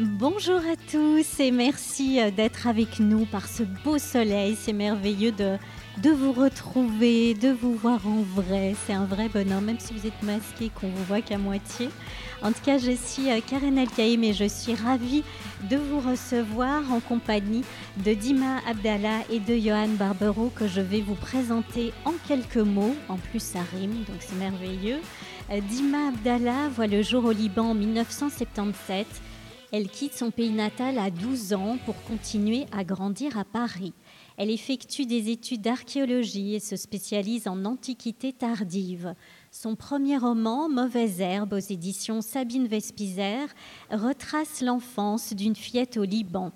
Bonjour à tous et merci euh, d'être avec nous par ce beau soleil. C'est merveilleux de, de vous retrouver, de vous voir en vrai. C'est un vrai bonheur, même si vous êtes masqué, qu'on vous voit qu'à moitié. En tout cas, je suis euh, Karen Alkaïm et je suis ravie de vous recevoir en compagnie de Dima Abdallah et de Johan Barbero que je vais vous présenter en quelques mots. En plus, ça rime, donc c'est merveilleux. Euh, Dima Abdallah voit le jour au Liban en 1977. Elle quitte son pays natal à 12 ans pour continuer à grandir à Paris. Elle effectue des études d'archéologie et se spécialise en antiquité tardive. Son premier roman, Mauvaise herbe, aux éditions Sabine Vespizer, retrace l'enfance d'une fillette au Liban.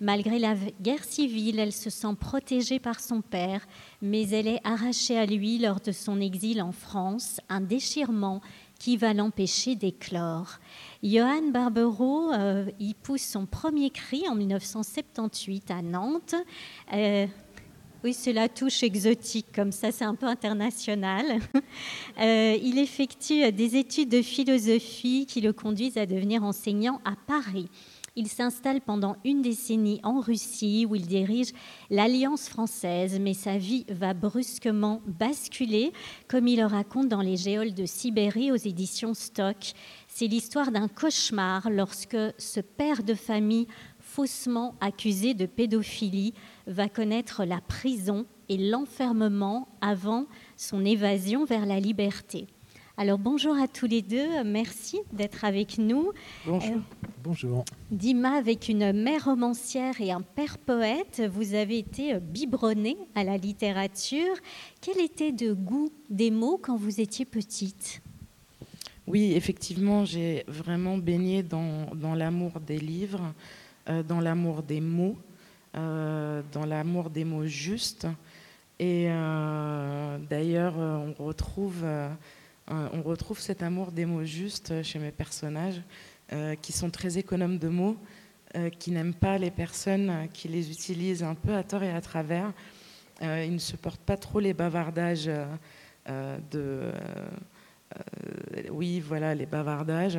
Malgré la guerre civile, elle se sent protégée par son père, mais elle est arrachée à lui lors de son exil en France, un déchirement qui va l'empêcher d'éclore. Johan Barbero euh, y pousse son premier cri en 1978 à Nantes. Euh, oui, c'est touche exotique, comme ça, c'est un peu international. Euh, il effectue des études de philosophie qui le conduisent à devenir enseignant à Paris. Il s'installe pendant une décennie en Russie où il dirige l'Alliance française, mais sa vie va brusquement basculer, comme il le raconte dans Les Géoles de Sibérie aux éditions Stock. C'est l'histoire d'un cauchemar lorsque ce père de famille faussement accusé de pédophilie va connaître la prison et l'enfermement avant son évasion vers la liberté. Alors bonjour à tous les deux, merci d'être avec nous. Bonjour. Euh, bonjour. Dima, avec une mère romancière et un père poète, vous avez été biberonné à la littérature. Quel était de goût des mots quand vous étiez petite? Oui, effectivement, j'ai vraiment baigné dans, l'amour des livres, euh, dans l'amour des mots, euh, dans l'amour des mots justes. Et d'ailleurs, on retrouve euh, cet amour des mots justes chez mes personnages, euh, qui sont très économes de mots, euh, qui n'aiment pas les personnes qui les utilisent un peu à tort et à travers. ils ne supportent pas trop les bavardages de... oui, voilà, les bavardages.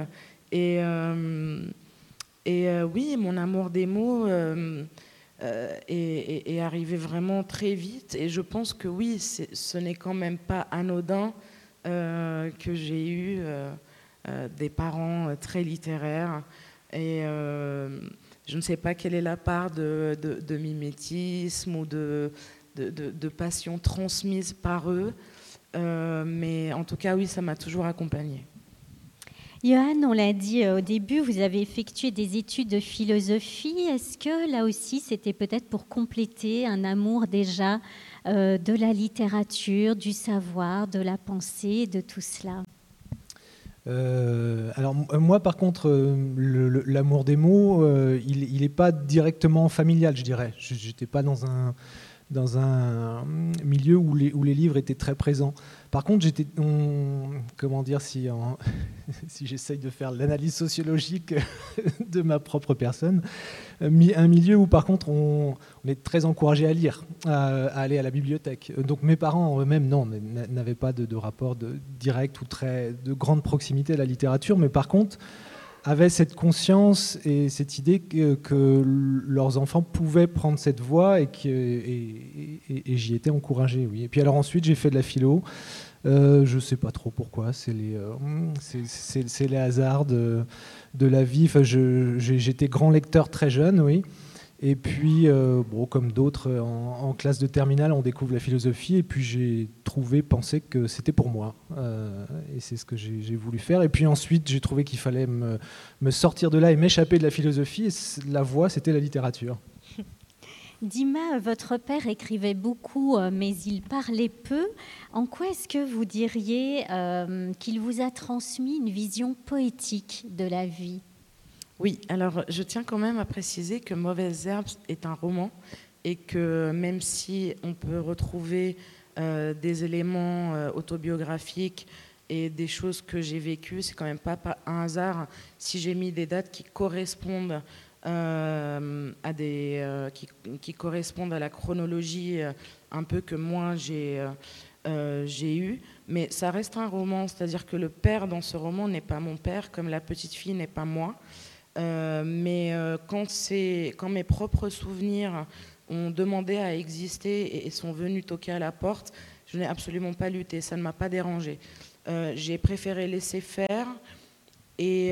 Et, et oui, mon amour des mots... est, arrivé vraiment très vite. Et je pense que oui, ce n'est quand même pas anodin euh, que j'ai eu euh, euh, des parents très littéraires et je ne sais pas quelle est la part de, mimétisme ou de, passion transmise par eux, mais en tout cas, oui, ça m'a toujours accompagnée. Johan, on l'a dit au début, vous avez effectué des études de philosophie. Est-ce que là aussi, c'était peut-être pour compléter un amour déjà euh, de la littérature, du savoir, de la pensée, de tout cela? Euh, alors moi par contre, euh, l'amour des mots, il n'est pas directement familial, je dirais. Je n'étais pas dans un, dans un milieu où les, livres étaient très présents. Par contre, j'étais, comment dire, si, si j'essaye de faire l'analyse sociologique de ma propre personne, un milieu où par contre on, est très encouragé à lire, à, aller à la bibliothèque. Donc mes parents eux-mêmes, non, n'avaient pas de, rapport direct ou très de grande proximité à la littérature, mais par contre avaient cette conscience et cette idée que, leurs enfants pouvaient prendre cette voie et, j'y étais encouragé. Oui. Et puis alors ensuite j'ai fait de la philo. Euh, je ne sais pas trop pourquoi, c'est les, euh, c'est, les hasards de, de la vie. Enfin, j'étais grand lecteur très jeune, oui. Et puis, euh, comme d'autres en, classe de terminale, on découvre la philosophie. Et puis, j'ai trouvé, pensé que c'était pour moi. Euh, et c'est ce que j'ai voulu faire. Et puis ensuite, j'ai trouvé qu'il fallait me, me, sortir de là et m'échapper de la philosophie. Et la voie, c'était la littérature. Dima, votre père écrivait beaucoup, euh, mais il parlait peu. En quoi est-ce que vous diriez qu'il vous a transmis une vision poétique de la vie? Oui, alors je tiens quand même à préciser que Mauvaise Herbes est un roman et que même si on peut retrouver euh, des éléments euh, autobiographiques et des choses que j'ai vécues, c'est quand même pas, un hasard si j'ai mis des dates qui correspondent euh, à des qui, correspondent à la chronologie un peu que moi j'ai j'ai eu, mais ça reste un roman, c'est-à-dire que le père dans ce roman n'est pas mon père, comme la petite fille n'est pas moi. Euh, mais quand, quand mes propres souvenirs ont demandé à exister et sont venus toquer à la porte, je n'ai absolument pas lutté, ça ne m'a pas dérangé. J'ai préféré laisser faire et,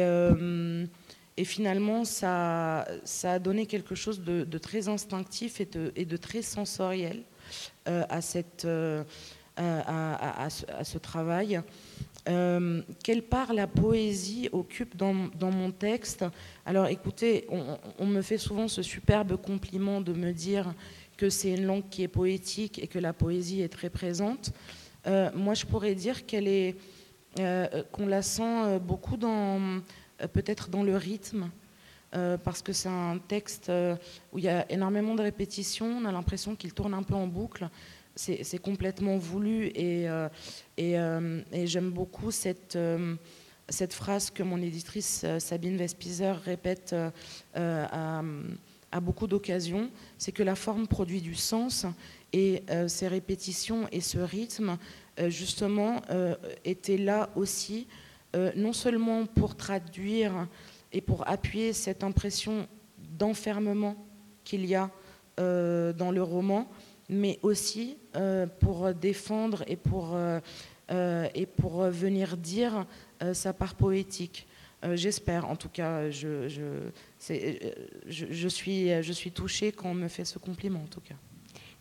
et finalement, ça, ça, a donné quelque chose de, très instinctif et de, très sensoriel à, cette, à, ce, travail. Euh, quelle part la poésie occupe dans, mon texte Alors écoutez, on, me fait souvent ce superbe compliment de me dire que c'est une langue qui est poétique et que la poésie est très présente. Euh, moi, je pourrais dire qu'elle est, euh, qu'on la sent beaucoup dans, peut-être dans le rythme, parce que c'est un texte où il y a énormément de répétitions. On a l'impression qu'il tourne un peu en boucle c'est complètement voulu et, euh, euh, j'aime beaucoup cette, euh, cette phrase que mon éditrice Sabine Vespizer répète à, beaucoup d'occasions, c'est que la forme produit du sens et ces répétitions et ce rythme, justement, étaient là aussi, non seulement pour traduire et pour appuyer cette impression d'enfermement qu'il y a dans le roman, mais aussi euh, pour défendre et pour, euh, euh, et pour venir dire sa part poétique. J'espère, en tout cas, je, je, je, suis, je suis touchée quand on me fait ce compliment, en tout cas.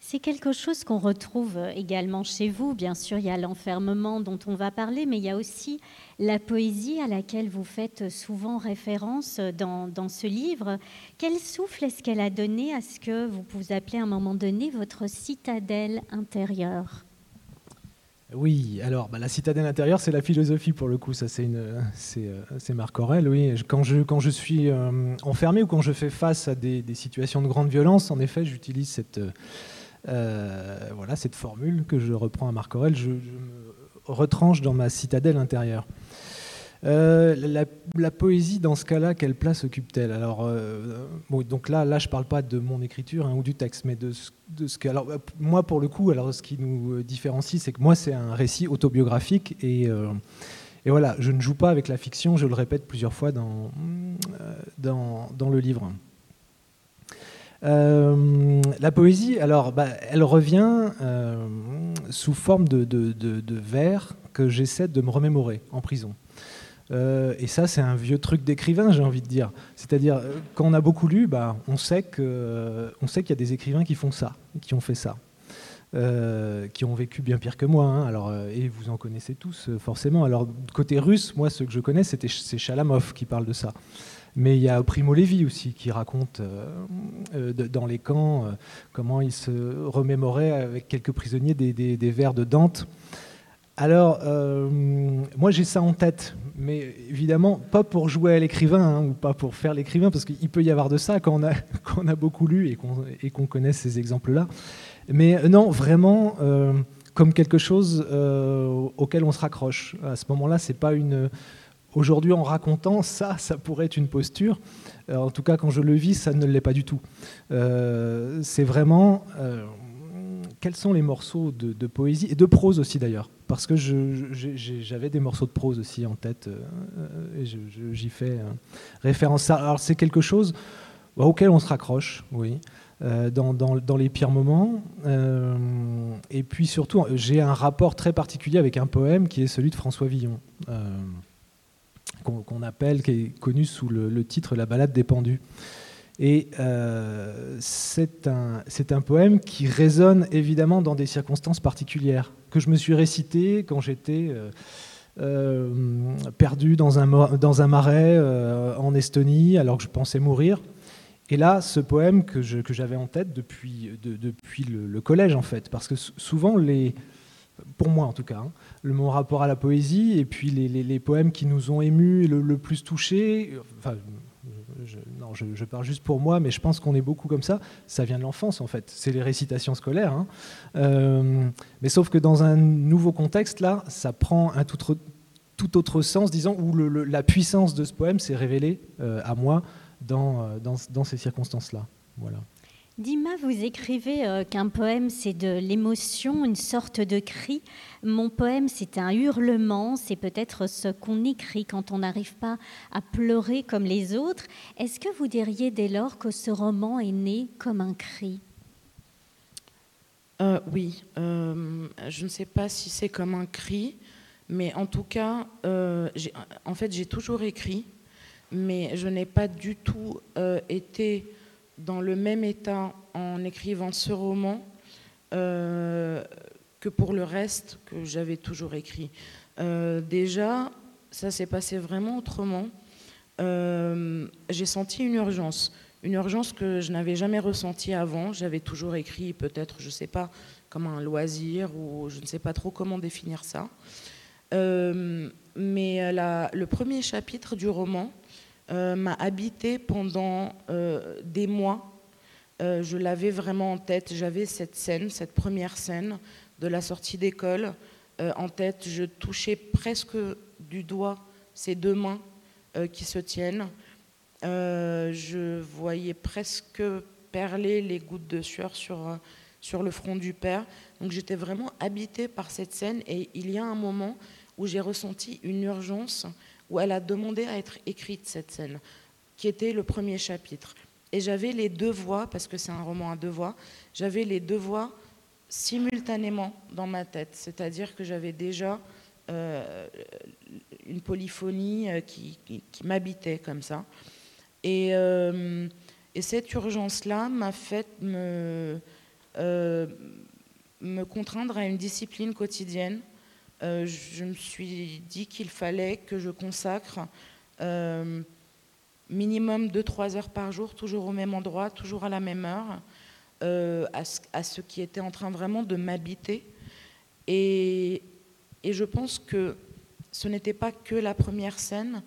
C'est quelque chose qu'on retrouve également chez vous. Bien sûr, il y a l'enfermement dont on va parler, mais il y a aussi la poésie à laquelle vous faites souvent référence dans, dans ce livre. Quel souffle est-ce qu'elle a donné à ce que vous vous appelez à un moment donné votre citadelle intérieure? Oui, alors bah, la citadelle intérieure, c'est la philosophie pour le coup. Ça, c'est c'est, euh, Marc Aurel. Oui, quand je quand je suis euh, enfermé ou quand je fais face à des, des situations de grande violence, en effet, j'utilise cette euh, voilà, cette formule que je reprends à Marc Aurel, je, me retranche dans ma citadelle intérieure. Euh, la, poésie, dans ce cas-là, quelle place occupe-t-elle? Alors, euh, donc là, là, je parle pas de mon écriture hein, ou du texte, mais de, de ce que. Alors, moi, pour le coup, alors, ce qui nous différencie, c'est que moi, c'est un récit autobiographique et, et, voilà, je ne joue pas avec la fiction. Je le répète plusieurs fois dans, dans, dans le livre. Euh, la poésie, alors, bah, elle revient euh, sous forme de, vers que j'essaie de me remémorer en prison. Euh, et ça, c'est un vieux truc d'écrivain, j'ai envie de dire. C'est-à-dire, quand on a beaucoup lu, bah, on sait qu'il y a des écrivains qui font ça, qui ont fait ça. qui ont vécu bien pire que moi. Hein. Alors, et vous en connaissez tous, forcément. Alors, côté russe, moi, ce que je connais, c'est Chalamov qui parle de ça. Mais il y a Primo Levi aussi qui raconte euh, euh, dans les camps euh, comment il se remémorait avec quelques prisonniers des, vers de Dante. Alors, moi j'ai ça en tête, mais évidemment pas pour jouer à l'écrivain hein, ou pas pour faire l'écrivain, parce qu'il peut y avoir de ça quand on a, beaucoup lu et qu'on connaît ces exemples-là. Mais non, vraiment comme quelque chose auquel on se raccroche. À ce moment-là, c'est pas une Aujourd'hui, en racontant ça, ça pourrait être une posture. Euh, en tout cas, quand je le vis, ça ne l'est pas du tout. Euh, c'est vraiment euh, quels sont les morceaux de, poésie et de prose aussi d'ailleurs, parce que j'avais des morceaux de prose aussi en tête et j'y fais référence. Alors c'est quelque chose auquel on se raccroche, oui. Dans, les pires moments. et puis surtout, j'ai un rapport très particulier avec un poème qui est celui de François Villon qu'on appelle, qui est connu sous le, titre La balade des pendus. Et euh, c'est un, un, poème qui résonne évidemment dans des circonstances particulières, que je me suis récité quand j'étais euh, euh, perdu dans un, dans un marais en Estonie, alors que je pensais mourir. Et là, ce poème que j'avais en tête depuis, depuis le, le, collège, en fait, parce que souvent, les, pour moi en tout cas, hein, mon rapport à la poésie et puis les, poèmes qui nous ont émus le, le plus touchés. Enfin, je, non, je, parle juste pour moi, mais je pense qu'on est beaucoup comme ça. Ça vient de l'enfance en fait. C'est les récitations scolaires. Hein. Euh, mais sauf que dans un nouveau contexte, là, ça prend un tout autre, tout autre sens, disons, où la puissance de ce poème s'est révélée euh, à moi euh, dans, dans ces circonstances-là. Voilà. Dima, vous écrivez euh, qu'un poème, c'est de l'émotion, une sorte de cri. Mon poème, c'est un hurlement, c'est peut-être ce qu'on écrit quand on n'arrive pas à pleurer comme les autres. Est-ce que vous diriez dès lors que ce roman est né comme un cri? Euh, Oui, euh, je ne sais pas si c'est comme un cri, mais en tout cas, en fait, j'ai toujours écrit, mais je n'ai pas du tout été dans le même état en écrivant ce roman euh, que pour le reste que j'avais toujours écrit. Euh, déjà, ça s'est passé vraiment autrement. Euh, j'ai senti une urgence, une urgence que je n'avais jamais ressentie avant. J'avais toujours écrit, peut-être, je ne sais pas, comme un loisir ou je ne sais pas trop comment définir ça. mais le premier chapitre du roman, m'a habité pendant euh, des mois. Euh, je l'avais vraiment en tête. J'avais cette scène, cette première scène de la sortie d'école en tête. Je touchais presque du doigt ces deux mains qui se tiennent. je voyais presque perler les gouttes de sueur sur, sur le front du père. Donc j'étais vraiment habitée par cette scène et il y a un moment où j'ai ressenti une urgence où elle a demandé à être écrite, cette scène, qui était le premier chapitre. Et j'avais les deux voix, parce que c'est un roman à deux voix, j'avais les deux voix simultanément dans ma tête. C'est-à-dire que j'avais déjà euh, une polyphonie euh, qui, m'habitait comme ça. Et, euh, et cette urgence-là m'a fait me, me contraindre à une discipline quotidienne euh, je me suis dit qu'il fallait que je consacre euh, minimum 2-3 heures par jour, toujours au même endroit, toujours à la même heure, euh, à, ce, qui était en train vraiment de m'habiter. Et, je pense que ce n'était pas que la première scène,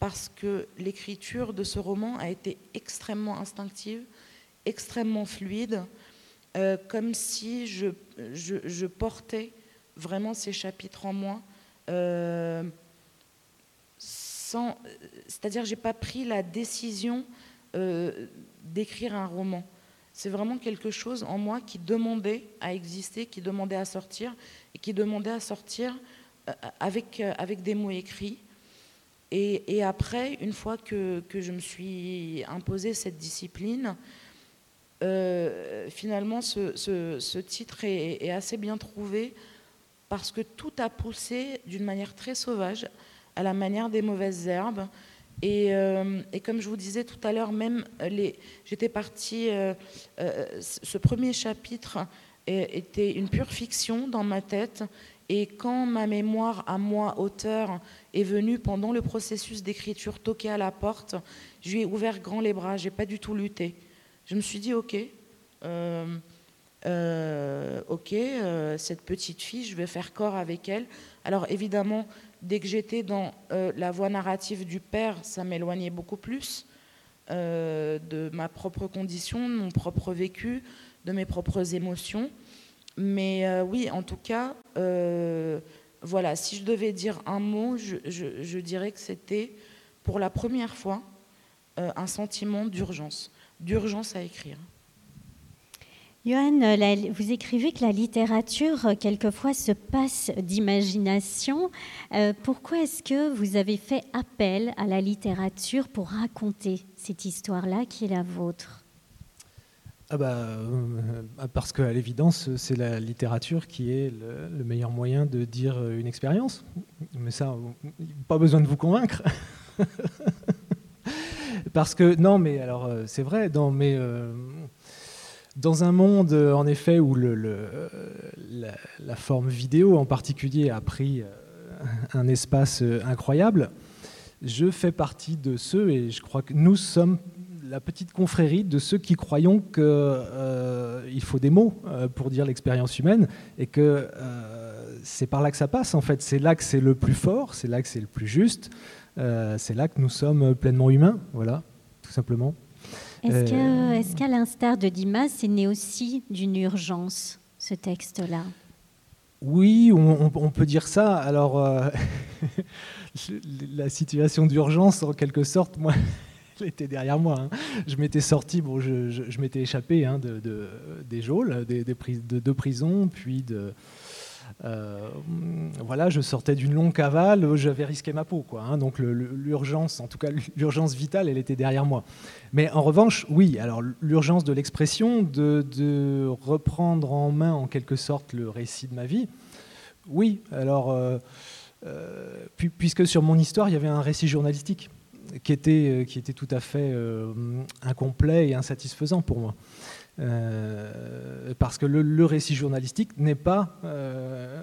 parce que l'écriture de ce roman a été extrêmement instinctive, extrêmement fluide, comme si je portais vraiment ces chapitres en moi. Euh, c'est-à-dire, j'ai pas pris la décision euh, d'écrire un roman. C'est vraiment quelque chose en moi qui demandait à exister, qui demandait à sortir, et qui demandait à sortir euh, avec, avec des mots écrits. Et, après, une fois que, que, je me suis imposé cette discipline, finalement, ce, ce, titre est, assez bien trouvé parce que tout a poussé d'une manière très sauvage, à la manière des mauvaises herbes. Et, euh, comme je vous disais tout à l'heure, même les, j'étais partie, euh, euh, ce premier chapitre était une pure fiction dans ma tête. Et quand ma mémoire à moi, auteur, est venue pendant le processus d'écriture toquer à la porte, je lui ai ouvert grand les bras, j'ai pas du tout lutté. Je me suis dit, ok, euh, ok, euh, cette petite fille, je vais faire corps avec elle. Alors évidemment, dès que j'étais dans euh, la voie narrative du père, ça m'éloignait beaucoup plus de ma propre condition, de mon propre vécu, de mes propres émotions. Mais oui, en tout cas, voilà, si je devais dire un mot, je dirais que c'était pour la première fois un sentiment d'urgence, d'urgence à écrire. Johan, vous écrivez que la littérature, euh, quelquefois, se passe d'imagination. Euh, pourquoi est-ce que vous avez fait appel à la littérature pour raconter cette histoire-là qui est la vôtre? Ah bah, euh, Parce qu'à l'évidence, c'est la littérature qui est le, meilleur moyen de dire une expérience. Mais ça, pas besoin de vous convaincre. parce que, non, mais alors, c'est vrai, mais dans un monde, euh, en effet, où le, la, forme vidéo en particulier a pris euh, un espace euh, incroyable, je fais partie de ceux, et je crois que nous sommes la petite confrérie de ceux qui croyons qu'il faut des mots pour dire l'expérience humaine, et que c'est par là que ça passe, en fait. C'est là que c'est le plus fort, c'est là que c'est le plus juste, c'est là que nous sommes pleinement humains, voilà, tout simplement. Euh, est-ce qu'à l'instar de Dimas, c'est né aussi d'une urgence, ce texte-là? Oui, on, peut dire ça. Alors, euh, la situation d'urgence, en quelque sorte, moi, elle était derrière moi. Hein. Je m'étais sorti, bon, je, m'étais échappé hein, de, des geôles, des, des, de, de prison, puis de, euh, voilà, je sortais d'une longue cavale, j'avais risqué ma peau, quoi. Hein. donc l'urgence, en tout cas l'urgence vitale, elle était derrière moi. Mais en revanche, oui, alors l'urgence de l'expression, de, reprendre en main en quelque sorte le récit de ma vie, oui. Alors, euh, euh, puisque sur mon histoire, il y avait un récit journalistique qui était, qui était tout à fait incomplet et insatisfaisant pour moi. Euh, parce que le, récit journalistique n'est pas, euh,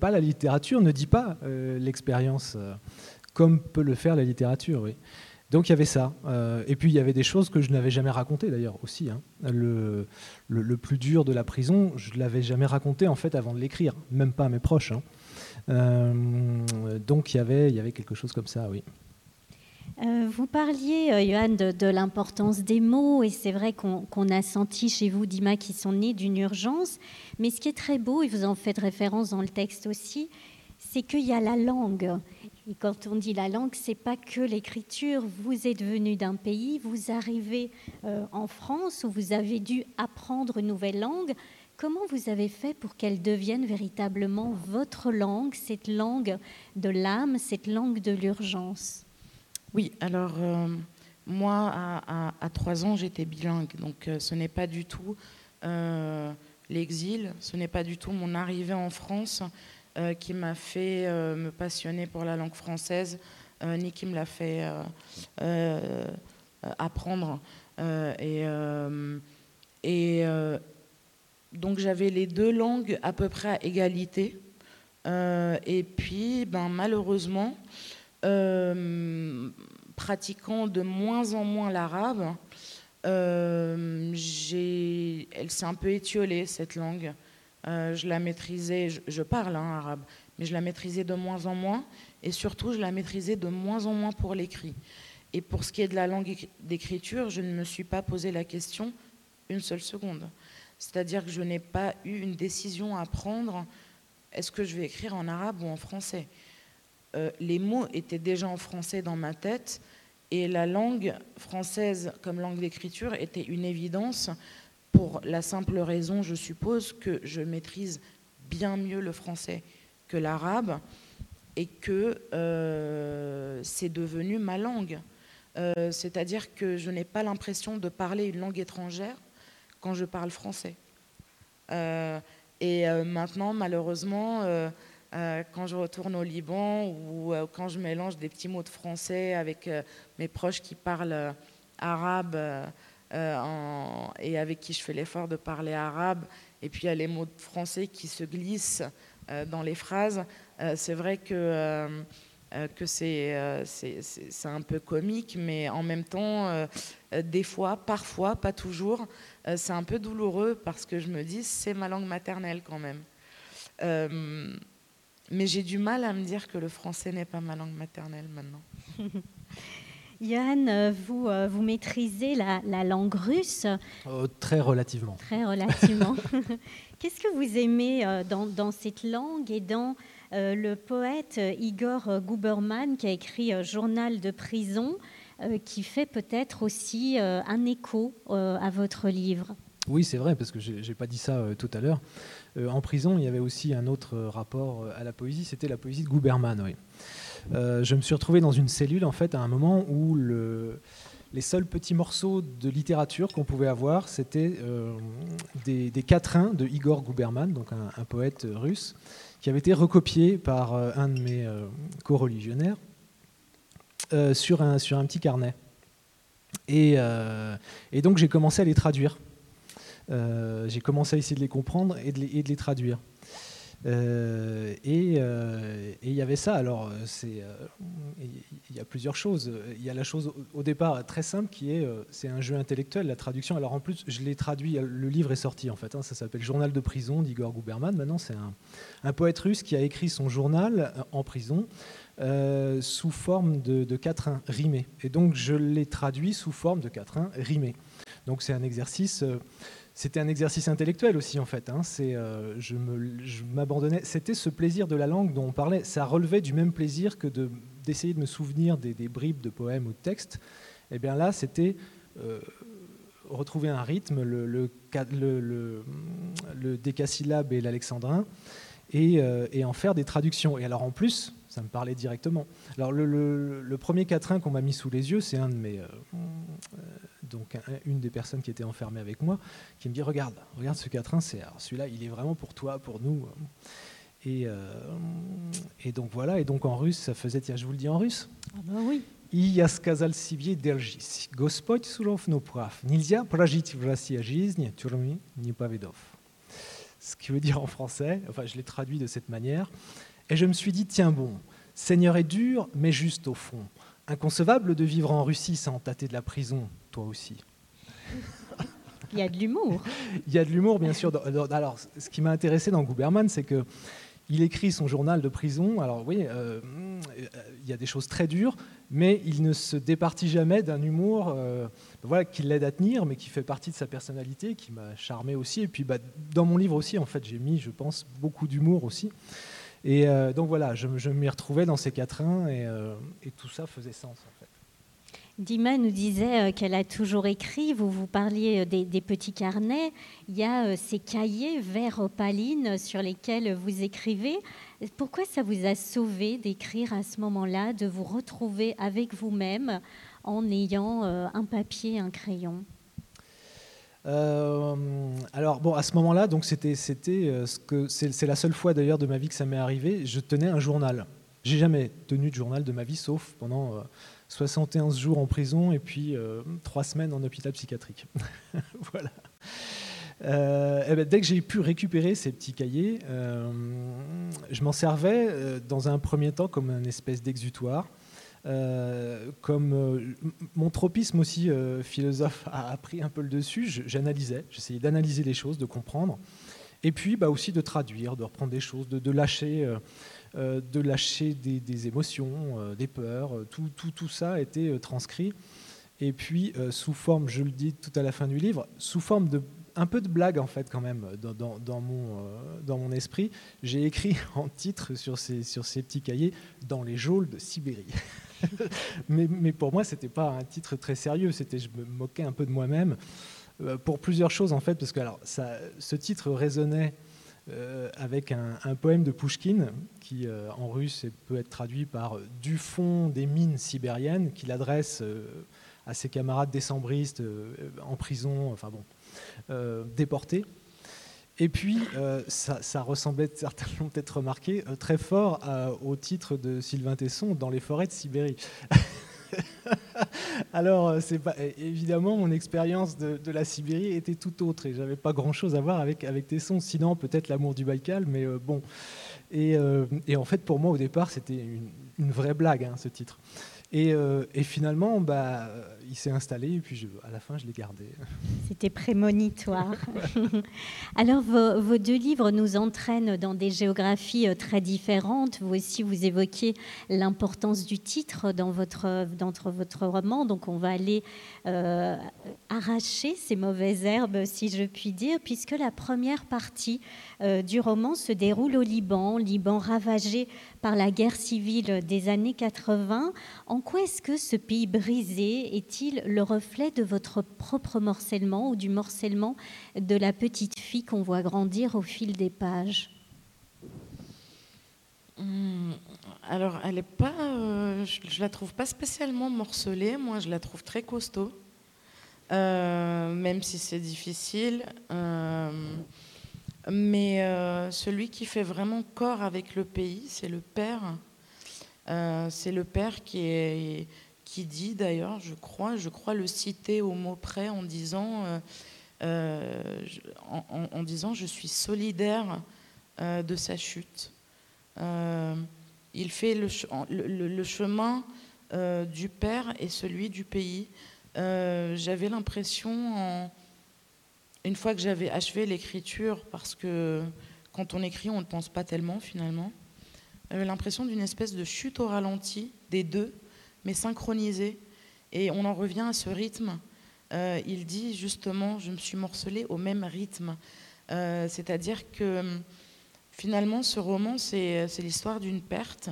pas la littérature, ne dit pas euh, l'expérience comme peut le faire la littérature. Oui. Donc il y avait ça. et puis il y avait des choses que je n'avais jamais racontées d'ailleurs aussi. Hein. Le, le, plus dur de la prison, je ne l'avais jamais raconté en fait avant de l'écrire, même pas à mes proches. Hein. donc il y, avait, il y avait quelque chose comme ça, oui. Euh, vous parliez, euh, Johan, de, l'importance des mots, et c'est vrai qu'on a senti chez vous, Dima, qui sont nés d'une urgence. Mais ce qui est très beau, et vous en faites référence dans le texte aussi, c'est qu'il y a la langue. Et quand on dit la langue, c'est pas que l'écriture. Vous êtes venu d'un pays, vous arrivez euh, en France où vous avez dû apprendre une nouvelle langue. Comment vous avez fait pour qu'elle devienne véritablement votre langue, cette langue de l'âme, cette langue de l'urgence? Oui, alors euh, moi, à, trois ans, j'étais bilingue. Donc euh, ce n'est pas du tout euh, l'exil, ce n'est pas du tout mon arrivée en France qui m'a fait me passionner pour la langue française, ni qui me l'a fait apprendre. et, donc j'avais les deux langues à peu près à égalité. et puis, ben, malheureusement, euh, pratiquant de moins en moins l'arabe, euh, elle s'est un peu étiolée, cette langue. Euh, je la maîtrisais, je, parle hein, arabe, mais je la maîtrisais de moins en moins, et surtout, je la maîtrisais de moins en moins pour l'écrit. Et pour ce qui est de la langue d'écriture, je ne me suis pas posé la question une seule seconde. C'est-à-dire que je n'ai pas eu une décision à prendre, est-ce que je vais écrire en arabe ou en français? Euh, les mots étaient déjà en français dans ma tête et la langue française comme langue d'écriture était une évidence pour la simple raison, je suppose, que je maîtrise bien mieux le français que l'arabe et que euh, c'est devenu ma langue. Euh, c'est-à-dire que je n'ai pas l'impression de parler une langue étrangère quand je parle français. et maintenant, malheureusement, quand je retourne au Liban ou euh, quand je mélange des petits mots de français avec euh, mes proches qui parlent arabe et avec qui je fais l'effort de parler arabe, et puis il y a les mots de français qui se glissent dans les phrases, c'est vrai que, que c'est un peu comique, mais en même temps, des fois, parfois, pas toujours, c'est un peu douloureux parce que je me dis c'est ma langue maternelle quand même. Mais j'ai du mal à me dire que le français n'est pas ma langue maternelle maintenant. Yann, euh, vous, euh, vous maîtrisez la, langue russe euh, Très relativement. Très relativement. Qu'est-ce que vous aimez dans, dans, cette langue et dans le poète Igor Guberman qui a écrit Journal de prison, qui fait peut-être aussi un écho à votre livre? Oui, c'est vrai, parce que je n'ai pas dit ça tout à l'heure. Euh, en prison, il y avait aussi un autre rapport à la poésie, c'était la poésie de Guberman. Euh, je me suis retrouvé dans une cellule en fait à un moment où les seuls petits morceaux de littérature qu'on pouvait avoir, c'était euh, des, quatrains de Igor Guberman, donc un, poète russe, qui avait été recopié par un de mes co-religionnaires sur, un, sur un petit carnet. et donc j'ai commencé à les traduire. Euh, j'ai commencé à essayer de les comprendre et de les, traduire. Euh, euh, et il y avait ça. Alors, il y a plusieurs choses. Il y a la chose au, départ très simple qui est, c'est un jeu intellectuel, la traduction. Alors en plus, je l'ai traduit. Le livre est sorti en fait. Hein, ça s'appelle Journal de prison d'Igor Guberman. Maintenant, c'est un, poète russe qui a écrit son journal en prison. sous forme de, de quatrains rimés. Et donc je l'ai traduit sous forme de quatrains rimés. Donc c'est un exercice c'était un exercice intellectuel aussi en fait. Hein. Euh, je m'abandonnais. C'était ce plaisir de la langue dont on parlait. Ça relevait du même plaisir que de d'essayer de, me souvenir des, bribes de poèmes ou de textes, et eh bien là, c'était retrouver un rythme, le, le, décasyllabe et l'alexandrin, et, et, en faire des traductions. Et alors en plus, ça me parlait directement. Alors le, premier quatrain qu'on m'a mis sous les yeux, c'est un de mes, euh, donc une des personnes qui était enfermée avec moi, qui me dit regarde, regarde ce quatrain, c'est celui-là, il est vraiment pour toi, pour nous. Et, euh, et, donc voilà, et donc en russe, ça faisait, tiens, je vous le dis en russe. Ah bah oui. Я сказал себе держись. Господь суров, но прав. Нельзя прожить в России жизнь тюрьмы не повидов. Ce qui veut dire en français, enfin je l'ai traduit de cette manière, et je me suis dit, tiens bon, Seigneur est dur, mais juste au fond. Inconcevable de vivre en Russie sans tâter de la prison, toi aussi. Il y a de l'humour. Il y a de l'humour, bien sûr. Alors, ce qui m'a intéressé dans Guberman, c'est que il écrit son journal de prison. Alors oui, euh, il y a des choses très dures, mais il ne se départit jamais d'un humour euh, voilà, qui l'aide à tenir, mais qui fait partie de sa personnalité, qui m'a charmé aussi. Et puis bah, dans mon livre aussi, en fait, j'ai mis, je pense, beaucoup d'humour aussi. Et euh, donc voilà, je, m'y retrouvais dans ces quatrains et, euh, et, tout ça faisait sens en fait. Dima nous disait euh, qu'elle a toujours écrit, vous vous parliez des, petits carnets, il y a ces cahiers verts opalines sur lesquels vous écrivez. Pourquoi ça vous a sauvé d'écrire à ce moment-là, de vous retrouver avec vous-même en ayant un papier, un crayon? Euh, alors bon, à ce moment-là, donc c'était, c'était euh, ce que c'est, la seule fois d'ailleurs de ma vie que ça m'est arrivé. Je tenais un journal. J'ai jamais tenu de journal de ma vie, sauf pendant 71 euh, jours en prison et puis trois semaines en hôpital psychiatrique. voilà. Eh ben, dès que j'ai pu récupérer ces petits cahiers, je m'en servais dans un premier temps comme un espèce d'exutoire. Euh, comme euh, mon tropisme aussi euh, philosophe a, pris un peu le dessus, j'analysais, j'essayais d'analyser les choses, de comprendre, et puis bah, aussi de traduire, de reprendre des choses, de, lâcher, de lâcher des, émotions, des peurs, tout, tout, tout, ça a été transcrit. Et puis, sous forme, je le dis tout à la fin du livre, sous forme de un peu de blague en fait quand même dans, dans, mon, dans mon esprit. J'ai écrit en titre sur ces, sur ces petits cahiers dans les geôles de Sibérie. mais, pour moi, ce n'était pas un titre très sérieux. C'était, je me moquais un peu de moi-même euh, pour plusieurs choses en fait, parce que alors, ce titre résonnait euh, avec un, poème de Pushkin qui euh, en russe peut être traduit par du fond des mines sibériennes qu'il adresse à ses camarades décembristes en prison, enfin bon, déportés. Et puis, euh, ça, ressemblait, certains l'ont peut-être remarqué, euh, très fort au titre de Sylvain Tesson, Dans les forêts de Sibérie. Alors, euh, évidemment, mon expérience de, la Sibérie était tout autre et j'avais pas grand-chose à voir avec, avec Tesson, sinon peut-être l'amour du Baïkal, mais bon. Et, en fait, pour moi, au départ, c'était une, vraie blague, hein, ce titre. Euh, et, finalement, bah, il s'est installé et puis à la fin, je l'ai gardé. C'était prémonitoire. Alors, vos, deux livres nous entraînent dans des géographies euh, très différentes. Vous aussi, vous évoquiez l'importance du titre dans votre, roman. Donc, on va aller euh, arracher ces mauvaises herbes, si je puis dire, puisque la première partie du roman se déroule au Liban, Liban ravagé par la guerre civile des années 80. En quoi est-ce que ce pays brisé est-il le reflet de votre propre morcellement ou du morcellement de la petite fille qu'on voit grandir au fil des pages? Hmm, alors, elle est pas, euh, je, la trouve pas spécialement morcelée. Moi, je la trouve très costaud, euh, même si c'est difficile. Euh, mais euh, celui qui fait vraiment corps avec le pays, c'est le père. Euh, c'est le père qui, dit d'ailleurs, je crois, je crois le citer au mot près en disant, euh, en, disant je suis solidaire de sa chute. il fait le, le chemin du père et celui du pays. J'avais l'impression en une fois que j'avais achevé l'écriture, parce que quand on écrit, on ne pense pas tellement finalement, j'avais l'impression d'une espèce de chute au ralenti des deux, mais synchronisée. Et on en revient à ce rythme. Euh, il dit justement, je me suis morcelé au même rythme. Euh, c'est-à-dire que finalement, ce roman, c'est l'histoire d'une perte,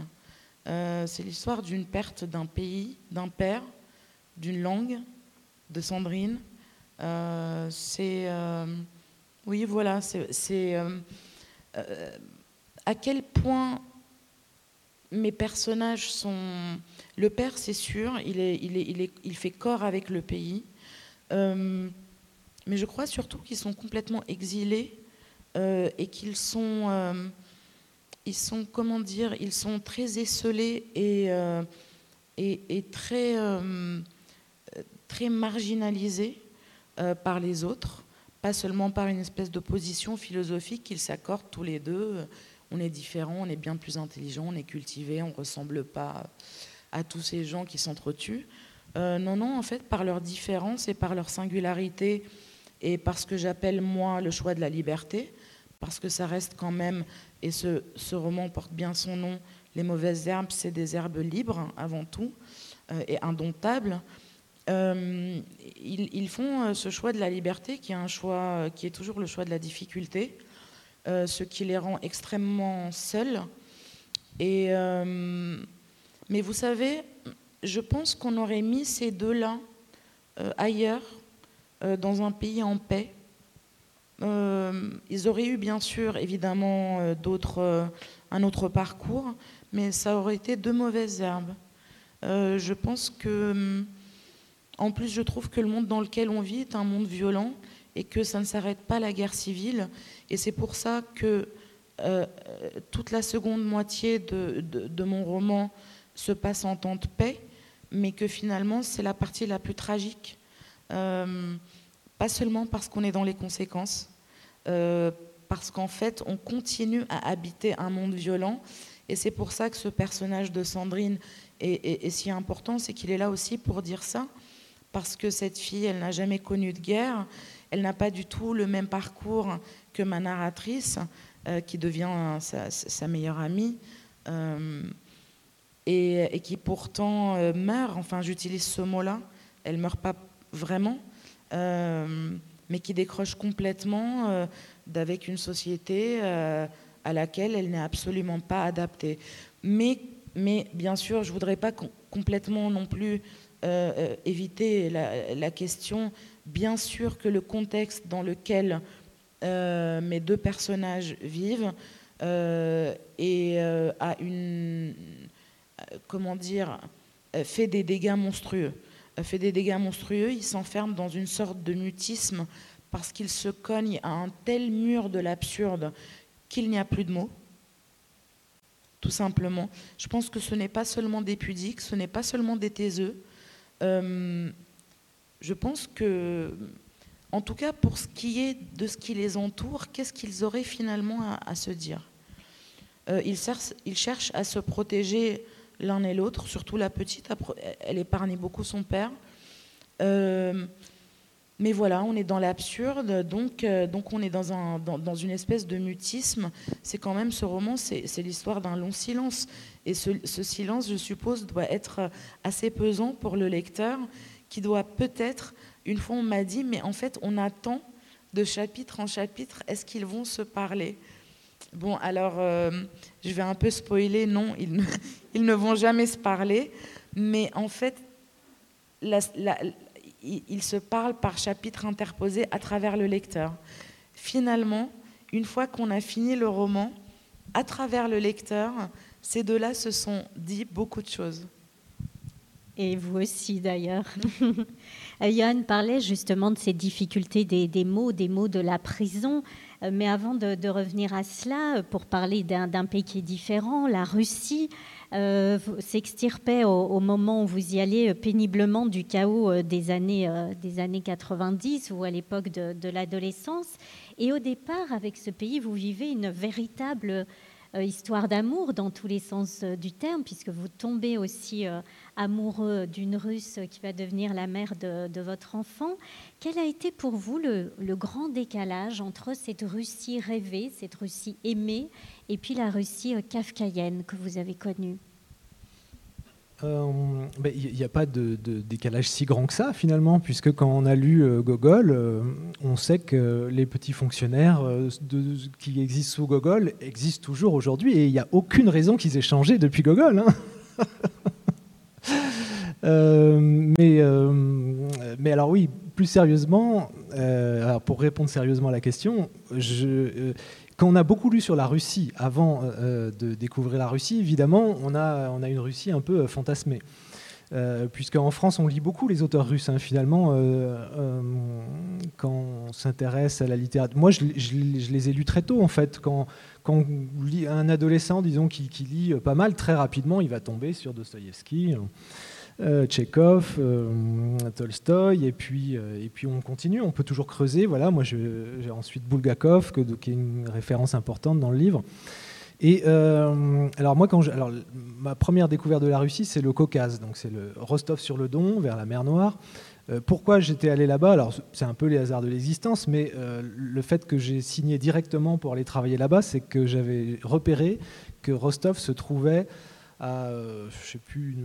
c'est l'histoire d'une perte d'un pays, d'un père, d'une langue, de Sandrine. C'est. oui, voilà, c'est. à quel point mes personnages sont. Le père, c'est sûr, il, est, il, est, il, est, il, fait corps avec le pays. Euh, mais je crois surtout qu'ils sont complètement exilés euh, et qu'ils sont. Euh, ils sont, comment dire, ils sont très esselés et, et, et, très, très marginalisés par les autres, pas seulement par une espèce d'opposition philosophique qu'ils s'accordent tous les deux on est différent, on est bien plus intelligent, on est cultivé, on ne ressemble pas à tous ces gens qui s'entretuent. Euh, non, non, en fait, par leur différence et par leur singularité et par ce que j'appelle moi le choix de la liberté, parce que ça reste quand même, et ce, roman porte bien son nom, Les mauvaises herbes, c'est des herbes libres avant tout euh, et indomptables. Euh, ils, font ce choix de la liberté qui est un choix qui est toujours le choix de la difficulté, euh, ce qui les rend extrêmement seuls. Euh, mais vous savez, je pense qu'on aurait mis ces deux-là euh, ailleurs, dans un pays en paix. ils auraient eu bien sûr évidemment d'autres, un autre parcours, mais ça aurait été deux mauvaises herbes. je pense que, en plus, je trouve que le monde dans lequel on vit est un monde violent et que ça ne s'arrête pas la guerre civile. Et c'est pour ça que euh, toute la seconde moitié de, mon roman se passe en temps de paix, mais que finalement c'est la partie la plus tragique. Euh, pas seulement parce qu'on est dans les conséquences, euh, parce qu'en fait on continue à habiter un monde violent. Et c'est pour ça que ce personnage de Sandrine est si important, c'est qu'il est là aussi pour dire ça, parce que cette fille, elle n'a jamais connu de guerre, elle n'a pas du tout le même parcours que ma narratrice, euh, qui devient sa, meilleure amie, euh, et, qui pourtant euh, meurt, enfin j'utilise ce mot-là, elle meurt pas vraiment, mais qui décroche complètement d'avec une société à laquelle elle n'est absolument pas adaptée. Mais, mais bien sûr, je voudrais pas complètement non plus éviter la, question Bien sûr que le contexte dans lequel euh, mes deux personnages vivent euh, et euh, a une comment dire fait des dégâts monstrueux. Fait des dégâts monstrueux, il s'enferme dans une sorte de mutisme parce qu'il se cogne à un tel mur de l'absurde qu'il n'y a plus de mots. Tout simplement. Je pense que ce n'est pas seulement des pudiques, ce n'est pas seulement des taiseux je pense que, en tout cas pour ce qui est de ce qui les entoure, qu'est-ce qu'ils auraient finalement à, se dire euh, ils, cherchent, à se protéger l'un et l'autre, surtout la petite, elle épargne beaucoup son père. Euh, mais voilà, on est dans l'absurde, donc, euh, on est dans, une espèce de mutisme. C'est quand même ce roman, c'est l'histoire d'un long silence. Et ce, silence, je suppose, doit être assez pesant pour le lecteur qui doit peut-être, une fois on m'a dit, mais en fait on attend de chapitre en chapitre, est-ce qu'ils vont se parler? Bon, alors euh, je vais un peu spoiler, non, ils ne, ils ne, vont jamais se parler, mais en fait, ils se parlent par chapitre interposé à travers le lecteur. Finalement, une fois qu'on a fini le roman, à travers le lecteur, ces deux-là se sont dit beaucoup de choses. Et vous aussi d'ailleurs. Yann parlait justement de ces difficultés des, mots, des mots de la prison. Euh, mais avant de, revenir à cela, euh, pour parler d'un pays qui est différent, la Russie euh, s'extirpait au, moment où vous y allez péniblement du chaos des années, des années 90 ou à l'époque de, l'adolescence. Et au départ, avec ce pays, vous vivez une véritable euh, histoire d'amour dans tous les sens euh, du terme, puisque vous tombez aussi euh, amoureux d'une Russe qui va devenir la mère de, votre enfant. Quel a été pour vous le, grand décalage entre cette Russie rêvée, cette Russie aimée, et puis la Russie kafkaïenne que vous avez connue? Il ben, n'y a pas de, décalage si grand que ça finalement, puisque quand on a lu Gogol, on sait que les petits fonctionnaires qui existent sous Gogol existent toujours aujourd'hui, et il n'y a aucune raison qu'ils aient changé depuis Gogol. Hein. mais, mais alors oui, plus sérieusement, pour répondre sérieusement à la question, je, quand on a beaucoup lu sur la Russie avant de découvrir la Russie, évidemment, on a, on a une Russie un peu fantasmée. Euh, puisque en France, on lit beaucoup les auteurs russes. Hein, finalement, euh, euh, quand on s'intéresse à la littérature, moi, je, les ai lus très tôt, en fait. Quand, lit un adolescent, disons, qui, lit pas mal, très rapidement, il va tomber sur Dostoïevski. Tchekhov, Tolstoï, et puis, et puis on continue, on peut toujours creuser. Voilà, moi j'ai ensuite Bulgakov, qui est une référence importante dans le livre. Et euh, alors moi, quand alors, ma première découverte de la Russie, c'est le Caucase, donc c'est le Rostov-sur-le-Don, vers la mer Noire. Euh, pourquoi j'étais allé là-bas? Alors c'est un peu les hasards de l'existence, mais euh, le fait que j'ai signé directement pour aller travailler là-bas, c'est que j'avais repéré que Rostov se trouvait à, je sais plus,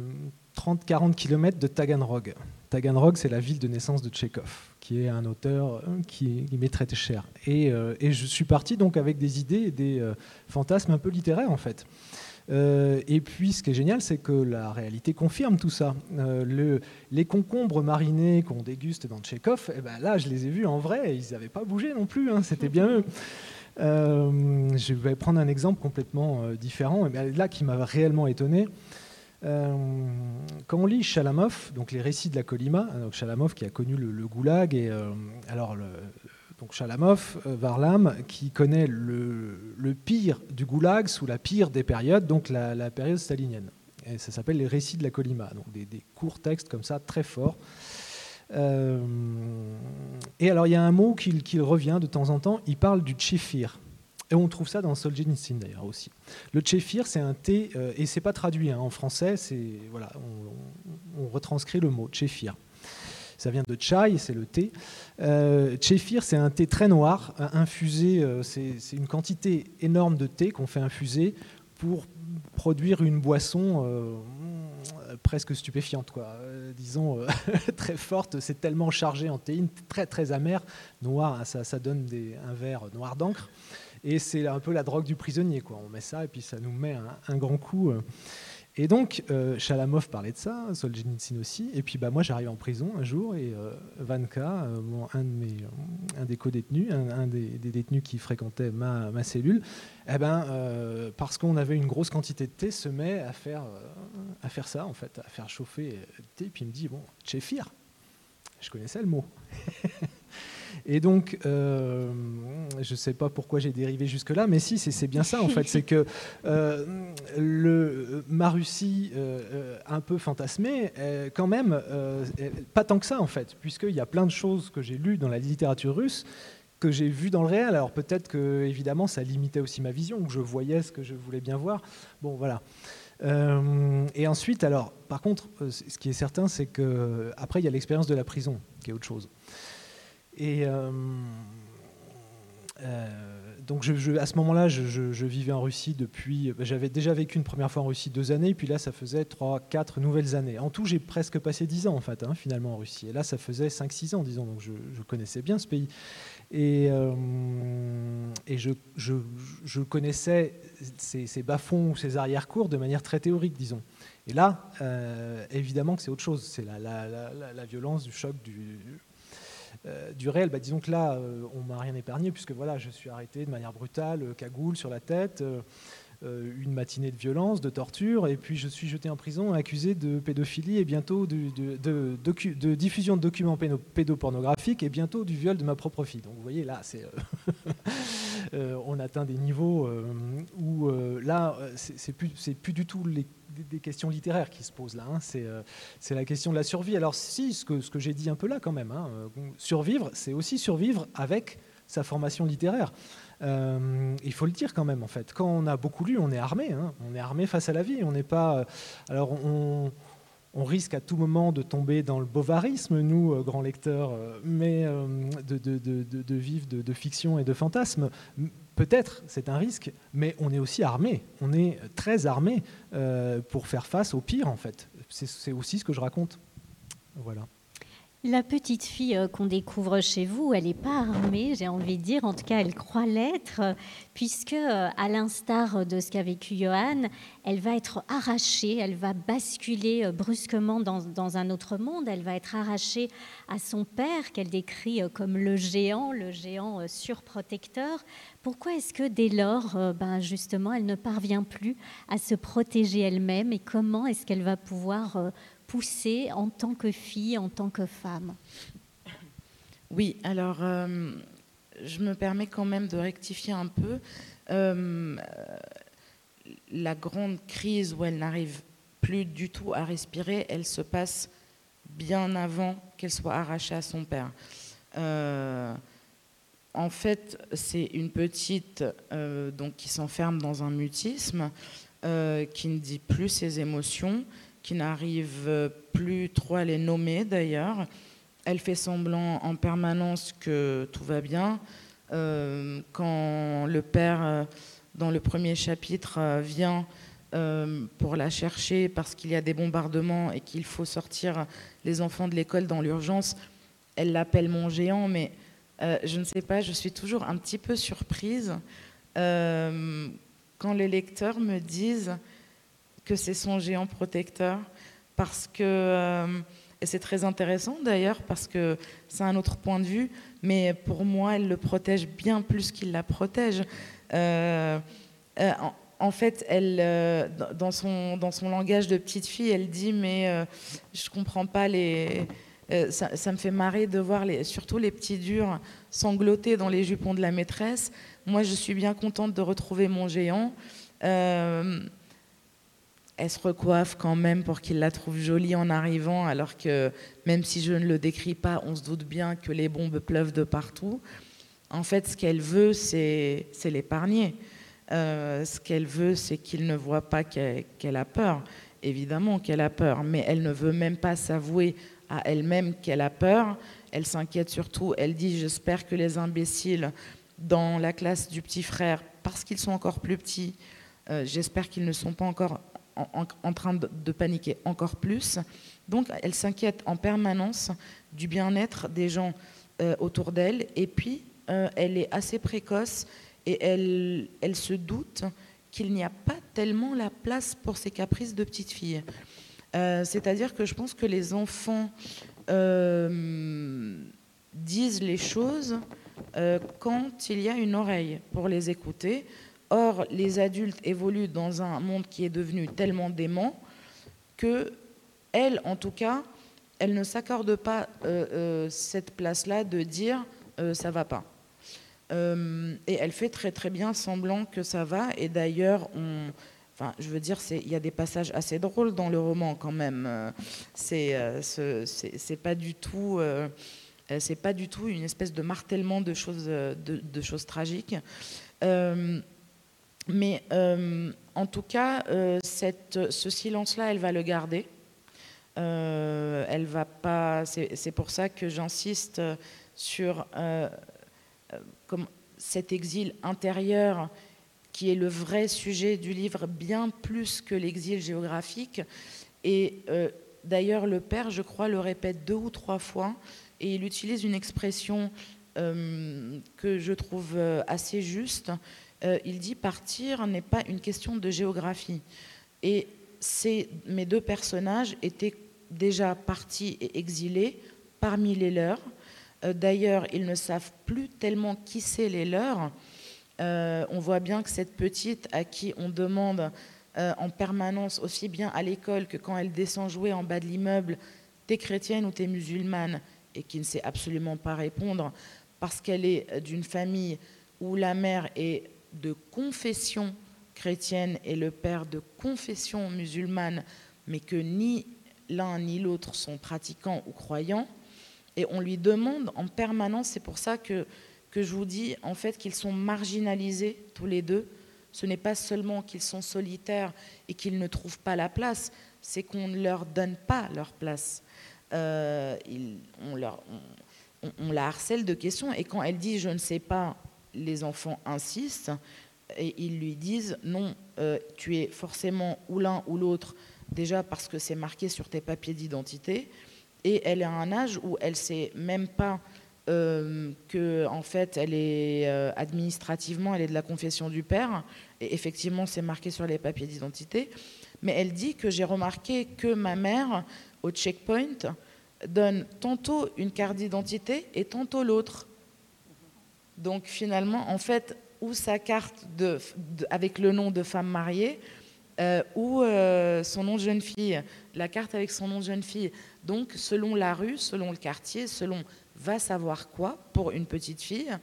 30-40 km de Taganrog. Taganrog, c'est la ville de naissance de Tchekhov qui est un auteur euh, qui, m'est très cher. Euh, et, je suis parti donc avec des idées et des euh, fantasmes un peu littéraires en fait. et puis, ce qui est génial, c'est que la réalité confirme tout ça. le, les concombres marinés qu'on déguste dans Tchekhov, eh ben là, je les ai vus en vrai, ils n'avaient pas bougé non plus, hein, c'était bien eux. je vais prendre un exemple complètement différent, et ben là qui m'a réellement étonné. Euh, quand on lit Chalamov, donc les récits de la Colima, hein, donc Chalamov qui a connu le, goulag, et euh, alors donc Chalamov, euh, Varlam, qui connaît le, pire du goulag sous la pire des périodes, donc la, période stalinienne. Et ça s'appelle les récits de la Colima, donc des, courts textes comme ça, très forts. et alors il y a un mot qui, revient de temps en temps, il parle du tchéfir. Et on trouve ça dans Solzhenitsyn d'ailleurs aussi. Le tchéfir, c'est un thé, euh, et c'est pas traduit hein, en français, voilà, on, retranscrit le mot tchéfir. Ça vient de chai, c'est le thé. Euh, tchéfir, c'est un thé très noir, infusé, euh, c'est une quantité énorme de thé qu'on fait infuser pour produire une boisson euh, presque stupéfiante, quoi. disons très forte. C'est tellement chargé en théine, très très amer, noir, ça, ça donne un verre noir d'encre. Et c'est un peu la drogue du prisonnier. Quoi. On met ça et puis ça nous met un, grand coup. Euh. Et donc, euh, Chalamov parlait de ça, Solzhenitsyn aussi. Et puis, bah, moi, j'arrive en prison un jour et euh, Vanka, mes, un des co-détenus, un, des, détenus qui fréquentait ma, cellule, eh ben, parce qu'on avait une grosse quantité de thé, se met à faire, à faire ça, en fait, à faire chauffer le thé. Puis il me dit Bon, tchéfir. Je connaissais le mot. Et donc, euh, je ne sais pas pourquoi j'ai dérivé jusque-là, mais si, c'est bien ça en fait. C'est que euh, ma Russie, euh, un peu fantasmée, quand même, pas tant que ça en fait, puisqu'il y a plein de choses que j'ai lues dans la littérature russe que j'ai vues dans le réel. Alors peut-être que, évidemment, ça limitait aussi ma vision, que je voyais ce que je voulais bien voir. Bon, voilà. et ensuite, alors, par contre, ce qui est certain, c'est que après, il y a l'expérience de la prison, qui est autre chose. Et euh, euh, donc à ce moment-là, je, vivais en Russie depuis. J'avais déjà vécu une première fois en Russie deux années, puis là, ça faisait trois, quatre nouvelles années. En tout, j'ai presque passé dix ans en fait, hein, finalement en Russie. Et là, ça faisait cinq, six ans, disons. Donc je, connaissais bien ce pays. Et, euh, je, connaissais ces, bas-fonds ou ces arrière-cours de manière très théorique, disons. Et là, évidemment que c'est autre chose. C'est la, la, violence du choc du, euh, du réel, bah, disons que là, euh, on m'a rien épargné, puisque voilà, je suis arrêté de manière brutale, euh, cagoule sur la tête, une matinée de violence, de torture, et puis je suis jeté en prison accusé de pédophilie et bientôt de, diffusion de documents pédopornographiques et bientôt du viol de ma propre fille. Donc vous voyez, là, c'est, on atteint des niveaux où là, c'est plus, plus du tout les des, questions littéraires qui se posent là. Hein. Euh, c'est la question de la survie. Alors si, ce que, j'ai dit un peu là quand même, hein, euh, survivre, c'est aussi survivre avec sa formation littéraire. Euh, il faut le dire quand même en fait. Quand on a beaucoup lu, on est armé. Hein. On est armé face à la vie. On n'est pas. alors on, risque à tout moment de tomber dans le bovarisme, nous, grands lecteurs, mais de, de, vivre de, fiction et de fantasme. Peut-être, c'est un risque, mais on est aussi armé. On est très armé euh, pour faire face au pire, en fait. C'est aussi ce que je raconte. Voilà. La petite fille euh, qu'on découvre chez vous, elle n'est pas armée, j'ai envie de dire, en tout cas elle croit l'être, puisque euh, à l'instar de ce qu'a vécu Johan, elle va être arrachée, elle va basculer euh, brusquement dans, un autre monde, elle va être arrachée à son père qu'elle décrit comme le géant, le géant surprotecteur. Pourquoi est-ce que dès lors, ben justement, elle ne parvient plus à se protéger elle-même et comment est-ce qu'elle va pouvoir poussée en tant que fille, en tant que femme Oui, alors euh, je me permets quand même de rectifier un peu. Euh, la grande crise où elle n'arrive plus du tout à respirer, elle se passe bien avant qu'elle soit arrachée à son père. Euh, en fait, c'est une petite donc, qui s'enferme dans un mutisme, qui ne dit plus ses émotions, qui n'arrive plus trop à les nommer d'ailleurs. Elle fait semblant en permanence que tout va bien. Euh, quand le père, euh, dans le premier chapitre, euh, vient pour la chercher parce qu'il y a des bombardements et qu'il faut sortir les enfants de l'école dans l'urgence, elle l'appelle mon géant, mais je ne sais pas, je suis toujours un petit peu surprise quand les lecteurs me disent que c'est son géant protecteur, parce que, euh, et c'est très intéressant d'ailleurs, parce que c'est un autre point de vue, mais pour moi, elle le protège bien plus qu'il la protège. Euh, euh, en, fait, elle, dans, son, dans son langage de petite fille, elle dit, mais je comprends pas les... Ça, me fait marrer de voir les, surtout les petits durs sangloter dans les jupons de la maîtresse. Moi, je suis bien contente de retrouver mon géant elle se recoiffe quand même pour qu'il la trouve jolie en arrivant, alors que même si je ne le décris pas, on se doute bien que les bombes pleuvent de partout. En fait, ce qu'elle veut, c'est l'épargner. Euh, ce qu'elle veut, c'est qu'il ne voit pas qu'elle a peur. Évidemment qu'elle a peur, mais elle ne veut même pas s'avouer à elle-même qu'elle a peur. Elle s'inquiète surtout, elle dit, j'espère que les imbéciles dans la classe du petit frère, parce qu'ils sont encore plus petits, euh, j'espère qu'ils ne sont pas encore en, train de, paniquer encore plus. Donc elle s'inquiète en permanence du bien-être des gens euh, autour d'elle. Et puis, euh, elle est assez précoce et elle, elle se doute qu'il n'y a pas tellement la place pour ses caprices de petite fille. Euh, c'est-à-dire que je pense que les enfants disent les choses quand il y a une oreille pour les écouter. Or, les adultes évoluent dans un monde qui est devenu tellement dément que, elle, en tout cas, elle ne s'accorde pas euh, euh, cette place-là de dire euh, ça va pas. et elle fait très très bien semblant que ça va. Et d'ailleurs, enfin, je veux dire, il y a des passages assez drôles dans le roman quand même. c'est c'est pas du tout. c'est pas du tout une espèce de martèlement de choses, de choses tragiques. Mais euh, en tout cas, euh, ce silence-là, elle va le garder. Euh, elle va pas. C'est pour ça que j'insiste sur cet exil intérieur qui est le vrai sujet du livre, bien plus que l'exil géographique. Et d'ailleurs, le père, je crois, le répète deux ou trois fois, et il utilise une expression que je trouve assez juste. Euh, il dit partir n'est pas une question de géographie. Et ces, mes deux personnages étaient déjà partis et exilés parmi les leurs. Euh, d'ailleurs, ils ne savent plus tellement qui c'est les leurs. Euh, on voit bien que cette petite à qui on demande en permanence, aussi bien à l'école que quand elle descend jouer en bas de l'immeuble, t'es chrétienne ou t'es musulmane, et qui ne sait absolument pas répondre parce qu'elle est d'une famille où la mère est de confession chrétienne et le père de confession musulmane, mais que ni l'un ni l'autre sont pratiquants ou croyants. Et on lui demande en permanence, c'est pour ça que, que je vous dis en fait qu'ils sont marginalisés tous les deux. Ce n'est pas seulement qu'ils sont solitaires et qu'ils ne trouvent pas la place, c'est qu'on ne leur donne pas leur place. Euh, on, la harcèle de questions et quand elle dit je ne sais pas, les enfants insistent et ils lui disent non, euh, tu es forcément ou l'un ou l'autre, déjà parce que c'est marqué sur tes papiers d'identité, Et elle est à un âge où elle sait même pas euh, que en fait elle est euh, administrativement elle est de la confession du père. Et effectivement c'est marqué sur les papiers d'identité. Mais elle dit que j'ai remarqué que ma mère au checkpoint donne tantôt une carte d'identité et tantôt l'autre donc finalement en fait ou sa carte avec le nom de femme mariée euh, ou son nom de jeune fille la carte avec son nom de jeune fille donc selon la rue selon le quartier selon va savoir quoi pour une petite fille.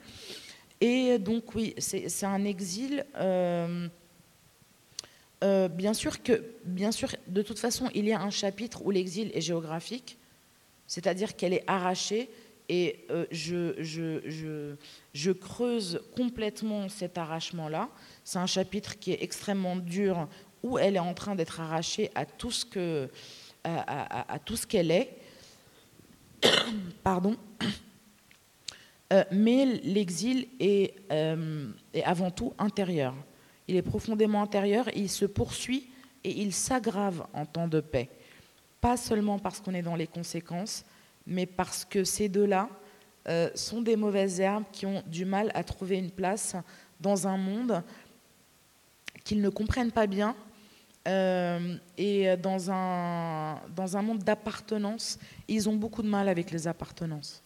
Et donc oui, c'est un exil. Euh, euh, bien sûr que, bien sûr, de toute façon, il y a un chapitre où l'exil est géographique, c'est-à-dire qu'elle est arrachée. Et euh, je, je, je, je, creuse complètement cet arrachement-là. C'est un chapitre qui est extrêmement dur, où elle est en train d'être arrachée à tout ce que, à, tout ce qu'elle est. Pardon. Euh, mais l'exil euh, est, avant tout intérieur. Il est profondément intérieur, il se poursuit et il s'aggrave en temps de paix. Pas seulement parce qu'on est dans les conséquences, mais parce que ces deux-là euh, sont des mauvaises herbes qui ont du mal à trouver une place dans un monde qu'ils ne comprennent pas bien et dans un, dans un monde d'appartenance, ils ont beaucoup de mal avec les appartenances.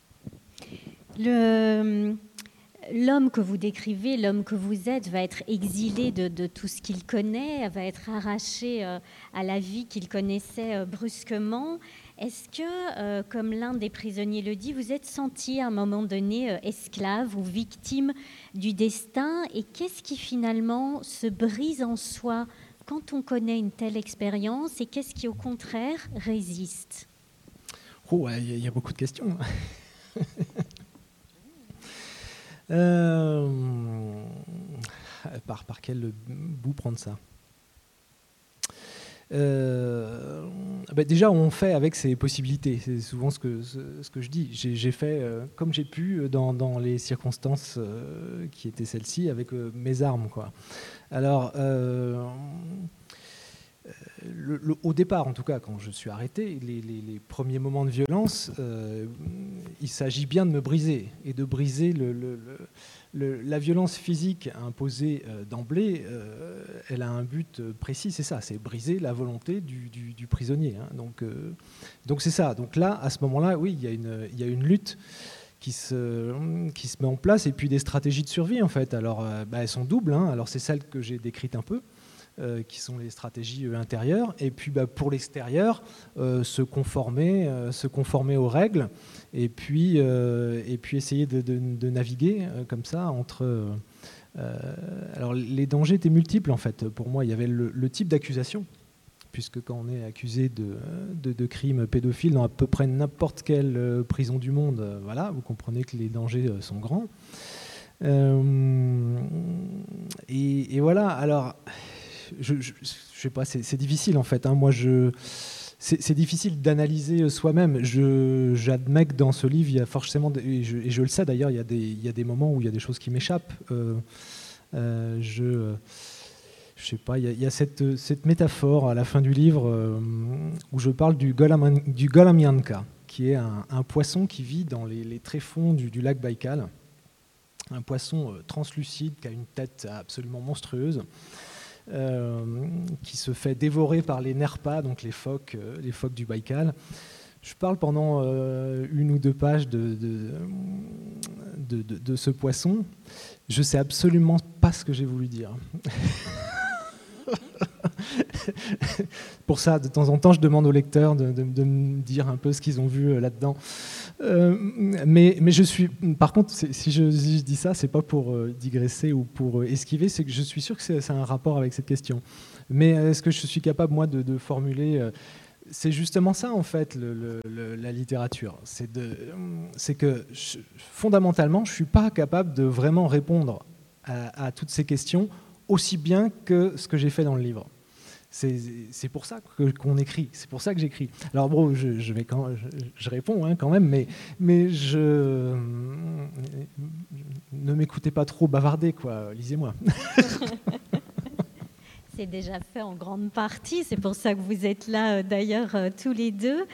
L'homme que vous décrivez, l'homme que vous êtes, va être exilé de, tout ce qu'il connaît, va être arraché euh, à la vie qu'il connaissait euh, brusquement. Est-ce que, euh, comme l'un des prisonniers le dit, vous êtes senti à un moment donné esclave ou victime du destin? Et qu'est-ce qui finalement se brise en soi quand on connaît une telle expérience? Et qu'est-ce qui au contraire résiste? Oh, il y a beaucoup de questions. Euh, par, quel bout prendre ça? Euh, bah déjà, on fait avec ses possibilités. C'est souvent ce que, je dis. J'ai fait euh, comme j'ai pu dans, dans, les circonstances qui étaient celles-ci avec mes armes. Quoi. Alors, au départ, en tout cas, quand je suis arrêté, les, premiers moments de violence, euh, il s'agit bien de me briser et de briser la violence physique imposée euh, d'emblée. Euh, elle a un but précis, c'est ça, c'est briser la volonté du, prisonnier. Hein. donc, donc c'est ça. Donc là, à ce moment-là, oui, il y a une, lutte. Qui se, qui se met en place et puis des stratégies de survie en fait. Alors bah, elles sont doubles. Hein. Alors c'est celle que j'ai décrite un peu. Euh, qui sont les stratégies euh, intérieures, et puis bah, pour l'extérieur, euh, se, conformer, se conformer aux règles, et puis, et puis essayer de, naviguer comme ça entre... alors les dangers étaient multiples en fait. Pour moi, il y avait le, type d'accusation, puisque quand on est accusé de, de, crimes pédophiles dans à peu près n'importe quelle prison du monde, voilà, vous comprenez que les dangers sont grands. et, et, voilà, alors je, je, sais pas, c'est difficile en fait. Hein. Moi, c'est difficile d'analyser soi-même. J'admets que dans ce livre, il y a forcément, et je, le sais d'ailleurs, il, y a des, moments où il y a des choses qui m'échappent. Euh, euh, je je sais pas, il y a, cette, métaphore à la fin du livre euh, où je parle du, golam, du Golamianka, qui est un, poisson qui vit dans les, tréfonds du, du, lac Baïkal. Un poisson translucide qui a une tête absolument monstrueuse. Euh, qui se fait dévorer par les Nerpas, donc les phoques, euh, les phoques du Baïkal. Je parle pendant euh, une ou deux pages de, de, de, ce poisson. Je sais absolument pas ce que j'ai voulu dire. Pour ça, de temps en temps, je demande aux lecteurs de, me dire un peu ce qu'ils ont vu là-dedans. Euh, mais, je suis, par contre, si je, dis ça, c'est pas pour euh, digresser ou pour euh, esquiver, c'est que je suis sûr que c'est un rapport avec cette question. Mais est-ce que je suis capable, moi, de, formuler c'est justement ça en fait la littérature. C'est que fondamentalement, je suis pas capable de vraiment répondre à toutes ces questions aussi bien que ce que j'ai fait dans le livre. C'est pour ça qu'on écrit, c'est pour ça que j'écris. Alors bon, je, réponds hein, quand même, mais, ne m'écoutez pas trop bavarder. Lisez-moi. c'est déjà fait en grande partie. C'est pour ça que vous êtes là, d'ailleurs, tous les deux.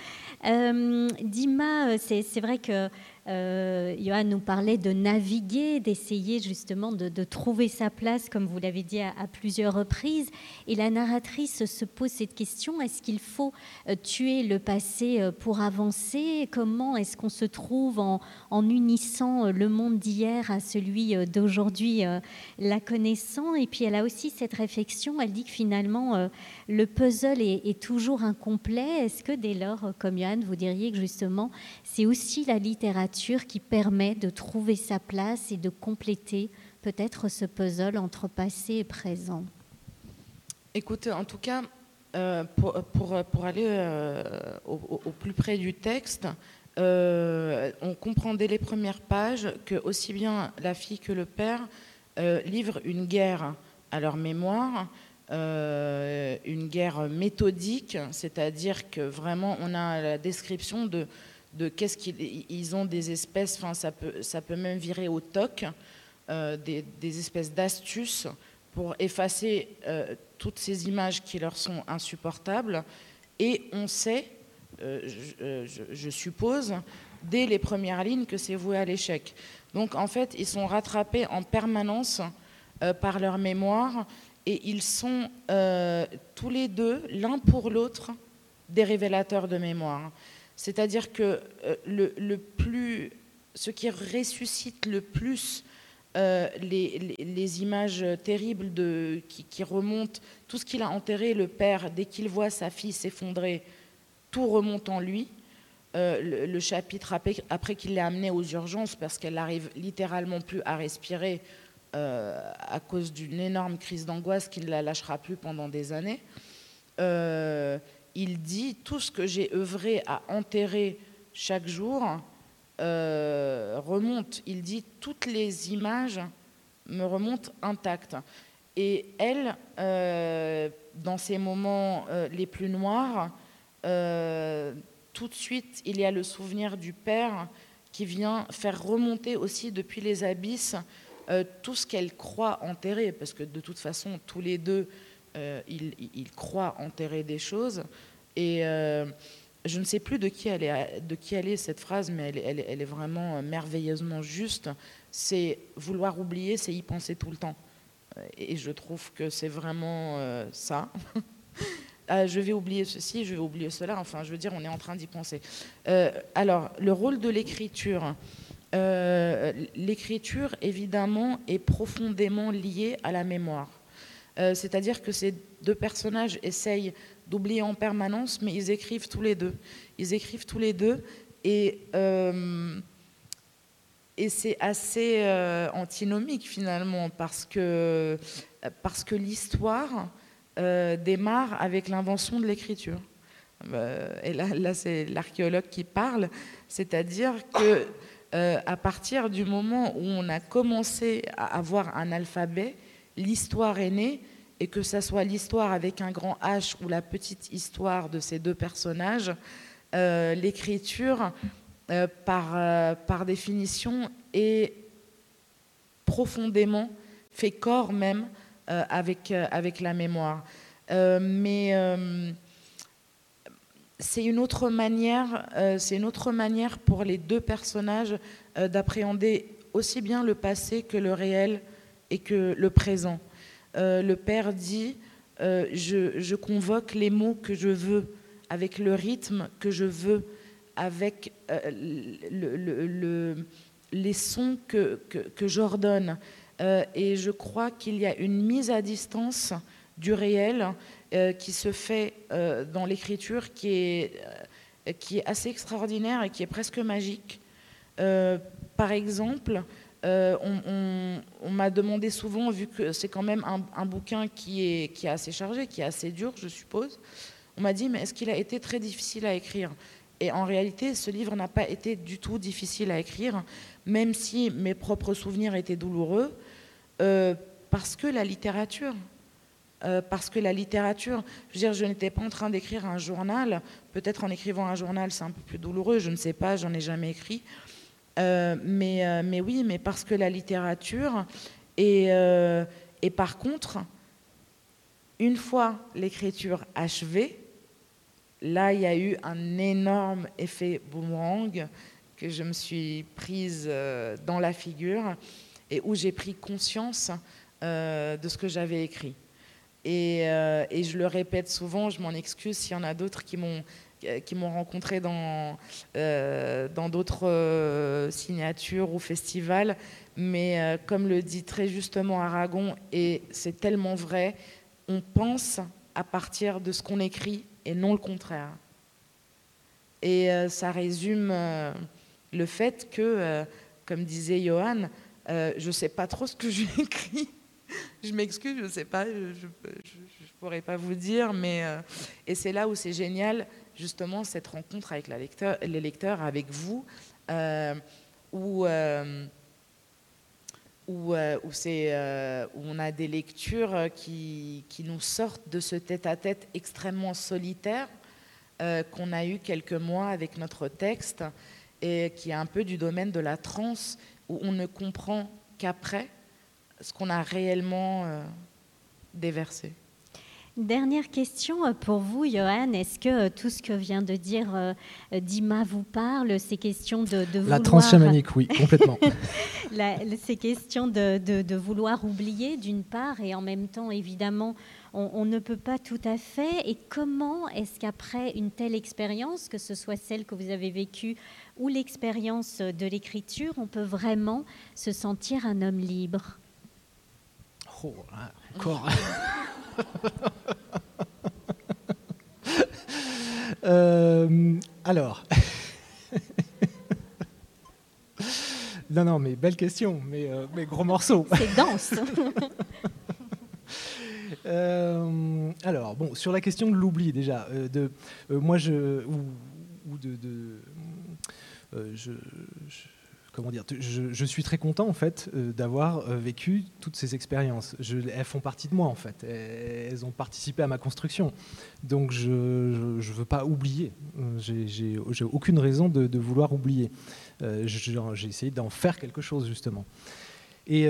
Dima, c'est vrai que euh, Johan nous parlait de naviguer, d'essayer justement de, trouver sa place, comme vous l'avez dit à, plusieurs reprises. Et la narratrice se pose cette question est-ce qu'il faut euh, tuer le passé euh, pour avancer? Comment est-ce qu'on se trouve en, unissant le monde d'hier à celui d'aujourd'hui, la connaissant? Et puis elle a aussi cette réflexion elle dit que finalement le puzzle est, est toujours incomplet. Est-ce que dès lors, comme Johan, vous diriez que justement c'est aussi la littérature qui permet de trouver sa place et de compléter peut-être ce puzzle entre passé et présent. Écoutez, en tout cas, euh, pour, pour, pour, aller euh, au, plus près du texte, euh, on comprend dès les premières pages que aussi bien la fille que le père livrent une guerre à leur mémoire, une guerre méthodique, c'est-à-dire que vraiment on a la description de de qu'est-ce qu'ils ont des espèces, enfin ça peut, même virer au toc, euh, des, espèces d'astuces pour effacer euh, toutes ces images qui leur sont insupportables. Et on sait, euh, je, suppose, dès les premières lignes que c'est voué à l'échec. Donc en fait, ils sont rattrapés en permanence par leur mémoire et ils sont tous les deux, l'un pour l'autre, des révélateurs de mémoire. C'est-à-dire que euh, le, plus, ce qui ressuscite le plus euh, les, images terribles de, qui, remontent, tout ce qu'il a enterré, le père, dès qu'il voit sa fille s'effondrer, tout remonte en lui. Euh, le, chapitre après, qu'il l'ait amenée aux urgences, parce qu'elle n'arrive littéralement plus à respirer à cause d'une énorme crise d'angoisse qui ne la lâchera plus pendant des années il dit tout ce que j'ai œuvré à enterrer chaque jour euh, remonte. Il dit toutes les images me remontent intactes. Et elle, euh, dans ces moments euh, les plus noirs, tout de suite, il y a le souvenir du père qui vient faire remonter aussi depuis les abysses tout ce qu'elle croit enterrer, parce que de toute façon, tous les deux, euh, il, croit enterrer des choses. Et euh, je ne sais plus de qui elle est, cette phrase, mais elle, est vraiment merveilleusement juste. C'est vouloir oublier, c'est y penser tout le temps. Et je trouve que c'est vraiment euh, ça. Ah, je vais oublier ceci, je vais oublier cela. Enfin, je veux dire, on est en train d'y penser. alors, le rôle de l'écriture. l'écriture, évidemment, est profondément liée à la mémoire. Euh, c'est-à-dire que ces deux personnages essayent d'oublier en permanence, mais ils écrivent tous les deux. Ils écrivent tous les deux et, euh, et c'est assez euh, antinomique finalement parce que, parce que l'histoire démarre avec l'invention de l'écriture. et là, là c'est l'archéologue qui parle, c'est-à-dire que à partir du moment où on a commencé à avoir un alphabet, l'histoire est née, et que ça soit l'histoire avec un grand H ou la petite histoire de ces deux personnages, euh, l'écriture, euh, par, euh, par définition, est profondément, fait corps même avec, la mémoire. mais c'est une c'est une autre manière pour les deux personnages d'appréhender aussi bien le passé que le réel et que le présent. Euh, le Père dit euh, je, convoque les mots que je veux, avec le rythme que je veux, avec euh, les sons que, j'ordonne. et je crois qu'il y a une mise à distance du réel qui se fait dans l'écriture qui qui est assez extraordinaire et qui est presque magique. par exemple, euh, on, m'a demandé souvent, vu que c'est quand même un, bouquin qui est, assez chargé, qui est assez dur, je suppose, on m'a dit, mais est-ce qu'il a été très difficile à écrire? Et en réalité, ce livre n'a pas été du tout difficile à écrire, même si mes propres souvenirs étaient douloureux, euh, parce que la littérature, euh, parce que la littérature, je veux dire, je n'étais pas en train d'écrire un journal, peut-être en écrivant un journal c'est un peu plus douloureux, je ne sais pas, j'en ai jamais écrit, euh, mais, euh, mais, oui, mais parce que la littérature, et, euh, et par contre, Une fois l'écriture achevée, là, il y a eu un énorme effet boomerang que je me suis prise dans la figure et où j'ai pris conscience de ce que j'avais écrit. Euh, et, je le répète souvent, je m'en excuse s'il y en a d'autres qui m'ont qui m'ont rencontré dans dans d'autres signatures ou festivals, mais comme le dit très justement Aragon, et c'est tellement vrai, on pense à partir de ce qu'on écrit et non le contraire. Et euh, ça résume euh, le fait que, euh, comme disait Johan, je ne sais pas trop ce que j'ai écrit. je m'excuse, je ne sais pas, je ne pourrais pas vous dire, mais et c'est là où c'est génial, justement, cette rencontre avec les lecteurs, avec vous, où où, euh, euh, où, on a des lectures qui, nous sortent de ce tête-à-tête extrêmement solitaire euh, qu'on a eu quelques mois avec notre texte et qui est un peu du domaine de la transe où on ne comprend qu'après ce qu'on a réellement déversé. Dernière question euh, pour vous, Johan. Est-ce que euh, tout ce que vient de dire euh, Dima vous parle? Ces questions de, de La transchamanique, oui, complètement. ces questions de, de, vouloir oublier, d'une part, et en même temps, évidemment, on, on, ne peut pas tout à fait. Et comment est-ce qu'après une telle expérience, que ce soit celle que vous avez vécue ou l'expérience de l'écriture, on peut vraiment se sentir un homme libre? Oh, Euh, alors. non, non, mais belle question, mais, euh, mais gros morceau. C'est dense. Euh, alors, bon, sur la question de l'oubli, déjà, de, moi, je. Ou, de. de je, comment dire, je, suis très content en fait euh, d'avoir euh, vécu toutes ces expériences. elles font partie de moi en fait. Elles, ont participé à ma construction. Donc je ne veux pas oublier. Euh, j'ai aucune raison de, vouloir oublier. j'ai essayé d'en faire quelque chose justement. Et,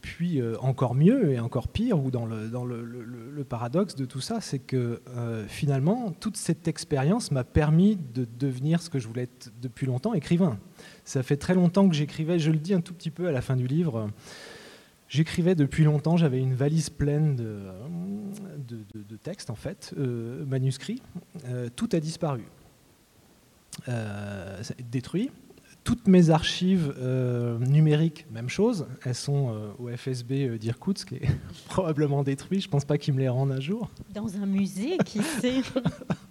puis encore mieux et encore pire, ou dans le, le, paradoxe de tout ça, c'est que finalement, toute cette expérience m'a permis de devenir ce que je voulais être depuis longtemps, écrivain. Ça fait très longtemps que j'écrivais, je le dis un tout petit peu à la fin du livre. J'écrivais depuis longtemps, j'avais une valise pleine de, de, textes, en fait, euh, manuscrits. Euh, tout a disparu. Euh, détruit. Toutes mes archives numériques, même chose, elles sont au FSB d'Irkoutsk, qui est probablement détruit. Je ne pense pas qu'ils me les rendent un jour. Dans un musée, qui sait?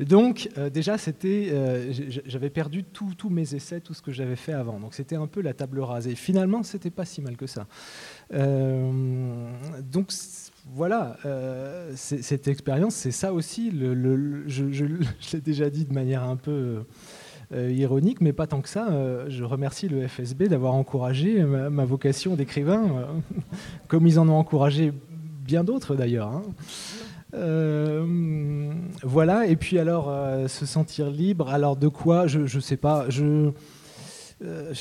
Donc euh, déjà, c'était, euh, j'avais perdu tous mes essais, tout ce que j'avais fait avant. Donc c'était un peu la table rasée. Finalement, c'était pas si mal que ça. Euh, donc voilà, cette expérience, c'est ça aussi. Je, l'ai déjà dit de manière un peu ironique, mais pas tant que ça. je remercie le FSB d'avoir encouragé ma, vocation d'écrivain, comme ils en ont encouragé bien d'autres d'ailleurs. Hein. Euh, voilà, et puis alors, euh, se sentir libre, alors de quoi Je ne sais pas. Je, euh,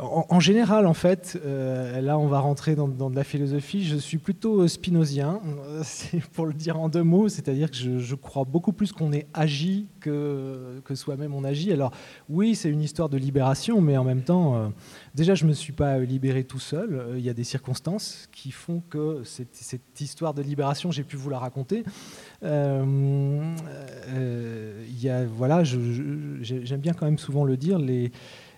en, général, en fait, euh, là on va rentrer dans, de la philosophie, je suis plutôt spinozien, c'est pour le dire en deux mots, c'est-à-dire que je, crois beaucoup plus qu'on est agi que, que soi-même on agit. Alors oui, c'est une histoire de libération, mais en même temps, euh, déjà je ne me suis pas libéré tout seul, euh, il y a des circonstances qui font que cette, histoire de libération, j'ai pu vous la raconter. voilà, j'aime bien quand même souvent le dire, les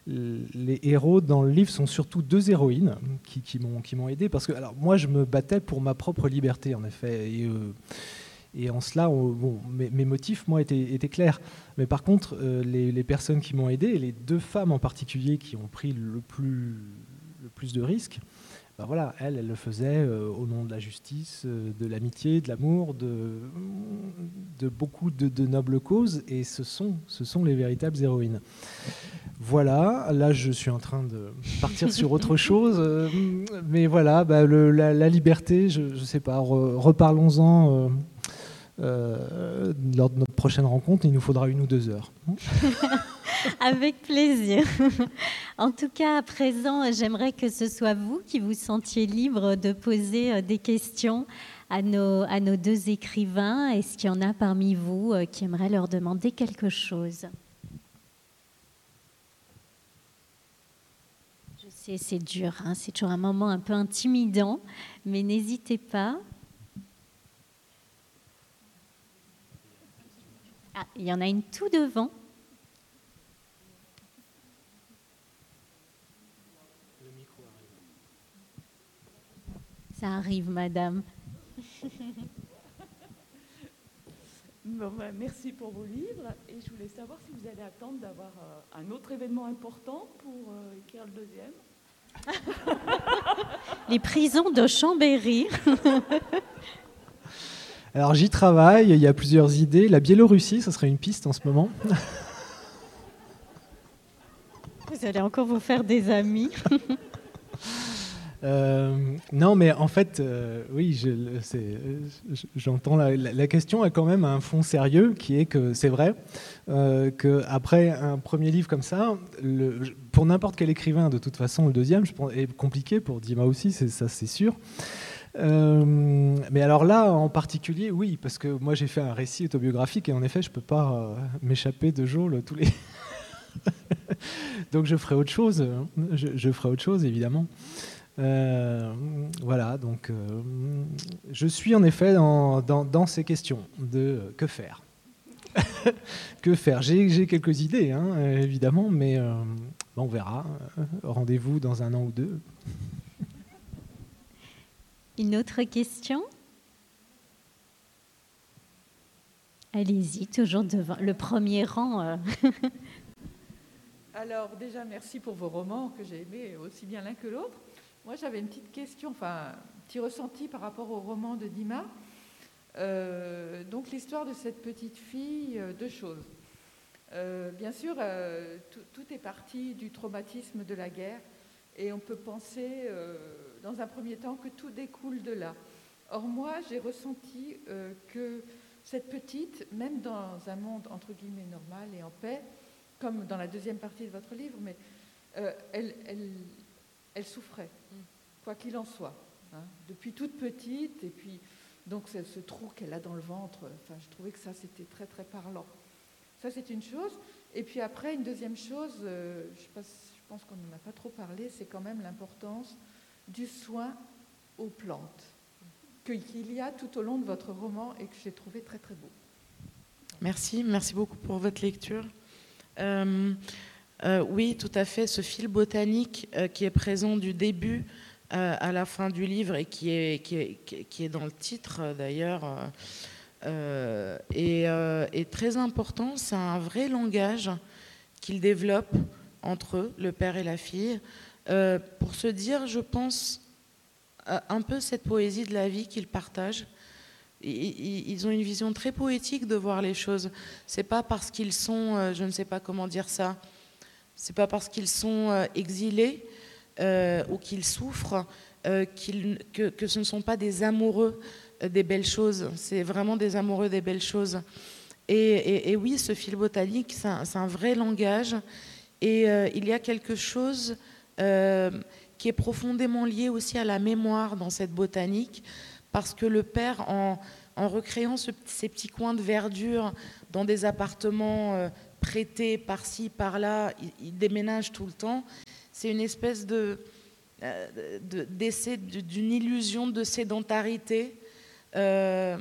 les héros dans le livre sont surtout deux héroïnes qui, m'ont aidé parce que alors moi je me battais pour ma propre liberté en effet et, euh, en cela bon, mes, motifs moi étaient, clairs mais par contre euh, les, personnes qui m'ont aidé les deux femmes en particulier qui ont pris le plus, le plus de risques ben voilà, elle, elle le faisait euh, au nom de la justice, de l'amitié, de l'amour, de, de, beaucoup de, de, nobles causes, et ce sont, ce sont les véritables héroïnes. Voilà, là je suis en train de partir sur autre chose, euh, mais voilà, bah, la, liberté, je ne sais pas, reparlons-en euh, euh, lors de notre prochaine rencontre, il nous faudra une ou deux heures. Avec plaisir. En tout cas, à présent, j'aimerais que ce soit vous qui vous sentiez libre de poser des questions à nos, à nos deux écrivains. Est-ce qu'il y en a parmi vous qui aimeraient leur demander quelque chose Je sais, c'est dur, hein, c'est toujours un moment un peu intimidant, mais n'hésitez pas. Ah, il y en a une tout devant. Ça arrive, madame. Ben, merci pour vos livres et je voulais savoir si vous allez attendre d'avoir euh, un autre événement important pour euh, écrire le deuxième. Les prisons de Chambéry. Alors j'y travaille, il y a plusieurs idées. La Biélorussie, ça serait une piste en ce moment. Vous allez encore vous faire des amis. Euh, non, mais en fait, euh, oui, je- j'entends la, la- question a quand même un fond sérieux qui est que c'est vrai euh, qu'après un premier livre comme ça, pour n'importe quel écrivain, de toute façon, le deuxième je pense, est compliqué, pour Dima aussi, ça c'est sûr. Euh, mais alors là, en particulier, oui, parce que moi j'ai fait un récit autobiographique et en effet, je peux pas euh, m'échapper de Joel tous les. Donc je ferai autre chose. hein. Je ferai autre chose, évidemment. Euh, voilà, donc euh, je suis en effet dans, dans- dans ces questions de euh, que faire. que faire? J'ai quelques idées, hein, évidemment, mais euh, bon, on verra. Rendez-vous dans un an ou deux. Une autre question? Allez-y, toujours devant le premier rang. euh. Alors déjà, merci pour vos romans que j'ai aimés aussi bien l'un que l'autre. Moi, j'avais une petite question, enfin, un petit ressenti par rapport au roman de Dima. Euh, donc l'histoire de cette petite fille, euh, deux choses. Euh, bien sûr, tout, est parti du traumatisme de la guerre et on peut penser dans un premier temps que tout découle de là. Or moi, j'ai ressenti que cette petite, même dans un monde entre guillemets normal et en paix, comme dans la deuxième partie de votre livre, mais elle souffrait, quoi qu'il en soit, hein, depuis toute petite, et puis donc ce, trou qu'elle a dans le ventre, enfin, je trouvais que ça c'était très très parlant. Ça c'est une chose, et puis après une deuxième chose, euh, je, pense, qu'on n'en a pas trop parlé, c'est quand même l'importance du soin aux plantes qu'il y a tout au long de votre roman et que j'ai trouvé très très beau. Merci, merci beaucoup pour votre lecture. Euh, euh, oui, tout à fait, ce fil botanique qui est présent du début euh, à la fin du livre et qui est, qui est, qui est- dans le titre euh, d'ailleurs, est, euh, très important. C'est un vrai langage qu'il développe entre eux, le père et la fille, pour se dire, je pense, un peu cette poésie de la vie qu'ils partagent. Ils ont une vision très poétique de voir les choses. C'est pas parce qu'ils sont, je ne sais pas comment dire ça, c'est pas parce qu'ils sont exilés ou qu'ils souffrent euh, que, ce ne sont pas des amoureux euh, des belles choses. C'est vraiment des amoureux des belles choses. Et, oui, ce fil botanique, c'est un, vrai langage. Et euh, il y a quelque chose euh, qui est profondément lié aussi à la mémoire dans cette botanique, parce que le père, en, recréant ce- ces petits coins de verdure dans des appartements euh, prêtés par-ci, par-là, il déménage tout le temps. C'est une espèce de euh, de- d'essai de- d'une illusion de sédentarité. Euh,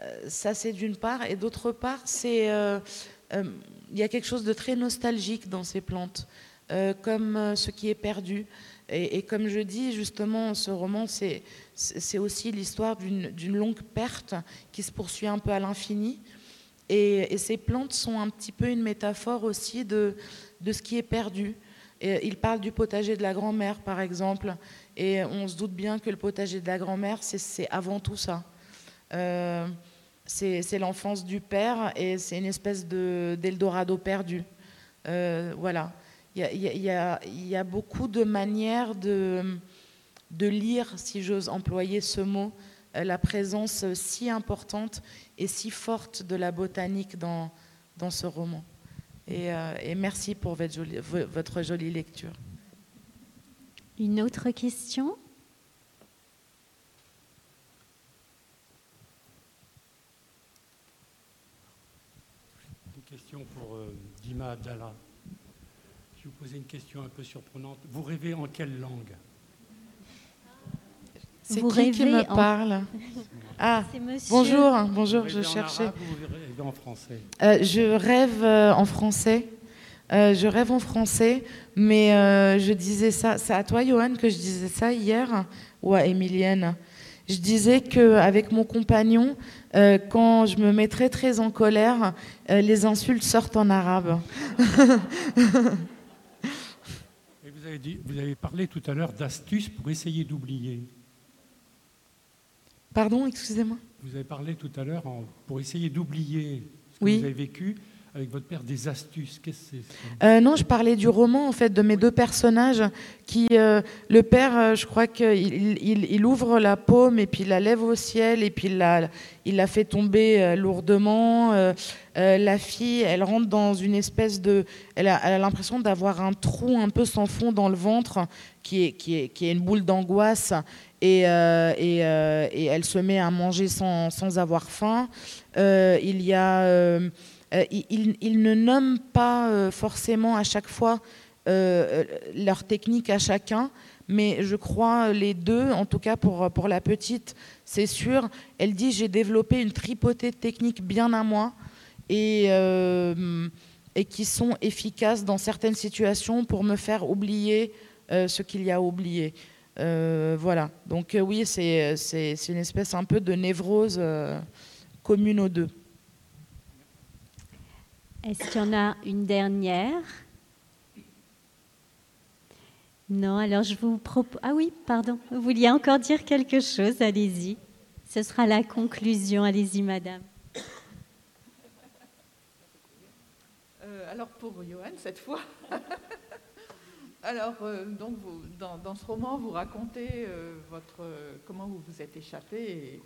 euh, ça, c'est d'une part. Et d'autre part, c'est il y a quelque chose de très nostalgique dans ces plantes, comme ce qui est perdu. Et, comme je dis, justement, ce roman, c'est aussi l'histoire d'une d'une longue perte qui se poursuit un peu à l'infini. Et, et ces plantes sont un petit peu une métaphore aussi de, de ce qui est perdu. Il parle du potager de la grand-mère, par exemple. Et on se doute bien que le potager de la grand-mère, c'est- avant tout ça. Euh, c'est l'enfance du père et c'est une espèce de- d'Eldorado perdu. Voilà. Il y a, beaucoup de manières de, lire, si j'ose employer ce mot, euh, la présence si importante et si forte de la botanique dans ce roman. Et, et merci pour votre jolie, votre jolie lecture. Une autre question? Question pour euh, Dima Abdallah. Je vais vous poser une question un peu surprenante. Vous rêvez en quelle langue? C'est qui qui me parle? Ah, bonjour, bonjour, je cherchais. en français? Euh, Je rêve euh, en français. je rêve en français, mais je disais ça. C'est à toi, Johan, que je disais ça hier ou à Emilienne je disais qu'avec mon compagnon, euh, quand je me mets très très en colère, euh, les insultes sortent en arabe. vous, avez vous avez parlé tout à l'heure d'astuces pour essayer d'oublier. Pardon, excusez-moi. Vous avez parlé tout à l'heure pour essayer d'oublier ce que oui. vous avez vécu avec votre père des astuces. Qu'est-ce que c'est euh, Non, je parlais du roman, en fait, de mes deux personnages. Qui, euh, le père, euh, je crois qu'il il, ouvre la paume et puis il la lève au ciel et puis il la, fait tomber lourdement. la fille, elle rentre dans une espèce de. Elle a l'impression d'avoir un trou un peu sans fond dans le ventre qui est, une boule d'angoisse. Et, elle se met à manger sans avoir faim. il y a euh, ils, ne nomment pas euh, forcément à chaque fois euh, leur technique à chacun, mais je crois les deux, en tout cas pour, pour la petite, c'est sûr. Elle dit j'ai développé une tripotée de techniques bien à moi et, et qui sont efficaces dans certaines situations pour me faire oublier ce qu'il y a à oublier. voilà, donc oui, c'est une espèce un peu de névrose commune aux deux. Est-ce qu'il y en a une dernière? Non, alors je vous propose... Ah oui, pardon, vous vouliez encore dire quelque chose, allez-y. Ce sera la conclusion, allez-y, madame. Euh, alors pour Johan, cette fois. alors, euh, donc, dans, ce roman, vous racontez euh, votre, comment vous vous êtes échappé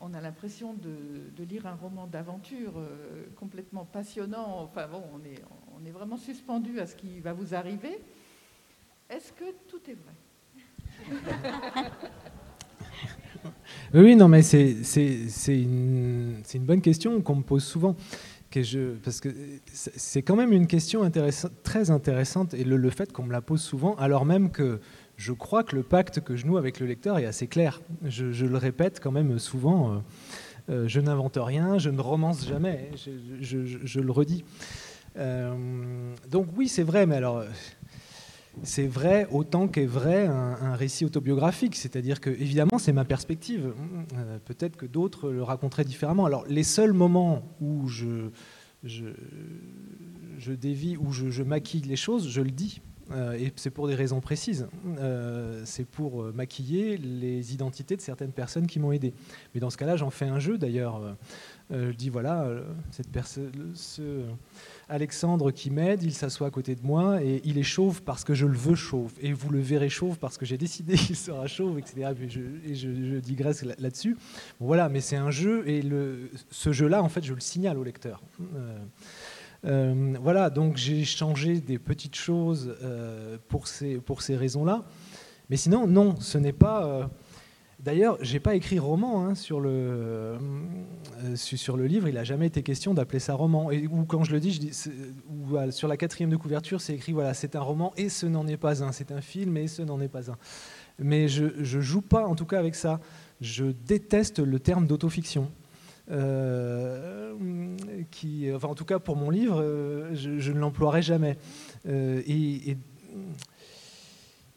on a l'impression de, lire un roman d'aventure euh, complètement passionnant. Enfin bon, on est, vraiment suspendu à ce qui va vous arriver. Est-ce que tout est vrai? Oui, non, mais c'est une, bonne question qu'on me pose souvent. Parce que c'est quand même une question très intéressante et le, le fait qu'on me la pose souvent, alors même que je crois que le pacte que je noue avec le lecteur est assez clair. Je, le répète quand même souvent, euh, euh, je n'invente rien, je ne romance jamais, je, le redis. Euh, donc oui, c'est vrai, mais alors c'est vrai autant qu'est vrai un, récit autobiographique, c'est-à-dire que évidemment c'est ma perspective. Peut-être que d'autres le raconteraient différemment. Alors les seuls moments où je, dévie, où je maquille les choses, je le dis et c'est pour des raisons précises. Euh, c'est pour euh, maquiller les identités de certaines personnes qui m'ont aidé. Mais dans ce cas-là, j'en fais un jeu d'ailleurs. je dis voilà, cette personne, ce Alexandre qui m'aide, il s'assoit à côté de moi et il est chauve parce que je le veux chauve. Et vous le verrez chauve parce que j'ai décidé qu'il sera chauve, etc. Et je, digresse là-dessus. voilà, mais c'est un jeu et ce jeu-là, en fait, je le signale au lecteur. Euh, voilà, donc j'ai changé des petites choses euh, pour ces, pour ces raisons-là. Mais sinon, non, ce n'est pas. Euh, d'ailleurs, j'ai pas écrit roman hein, sur, le, sur le livre. Il n'a jamais été question d'appeler ça roman. Et, ou quand je le dis, je sur la quatrième de couverture, c'est écrit voilà, c'est un roman et ce n'en est pas un. C'est un film et ce n'en est pas un. Mais je ne joue pas, en tout cas, avec ça. Je déteste le terme d'autofiction. Euh, qui, enfin en tout cas pour mon livre, euh, je, ne l'emploierai jamais. Euh, et,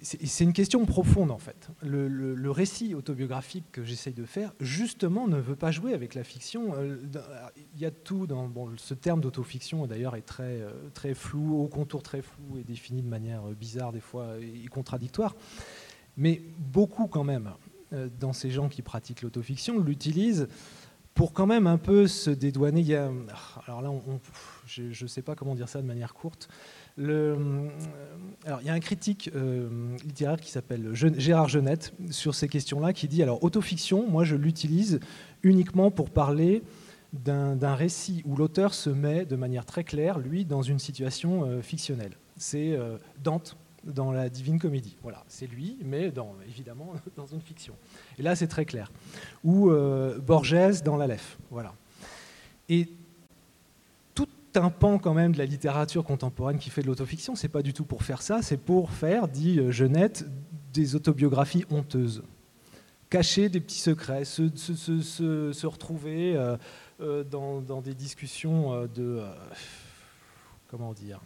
c'est une question profonde en fait. Le, récit autobiographique que j'essaye de faire, justement, ne veut pas jouer avec la fiction. Il y a tout dans bon, ce terme d'autofiction. D'ailleurs, est très très flou, au contour très flou et défini de manière bizarre des fois et contradictoire. Mais beaucoup quand même dans ces gens qui pratiquent l'autofiction l'utilisent pour quand même un peu se dédouaner. Il y a, alors là, je ne sais pas comment dire ça de manière courte. Le, alors, il y a un critique euh, littéraire qui s'appelle Gérard Genette sur ces questions-là qui dit alors autofiction, moi je l'utilise uniquement pour parler d'un récit où l'auteur se met de manière très claire, lui, dans une situation euh, fictionnelle. C'est euh, Dante dans la Divine Comédie. Voilà, c'est lui, mais évidemment dans une fiction. Et là, c'est très clair. Ou euh, Borges dans l'Aleph. Voilà. Et tout un pan quand même de la littérature contemporaine qui fait de l'autofiction, c'est pas du tout pour faire ça, c'est pour faire, dit Genette, des autobiographies honteuses cacher des petits secrets, se, retrouver euh, euh, dans, des discussions euh, de comment dire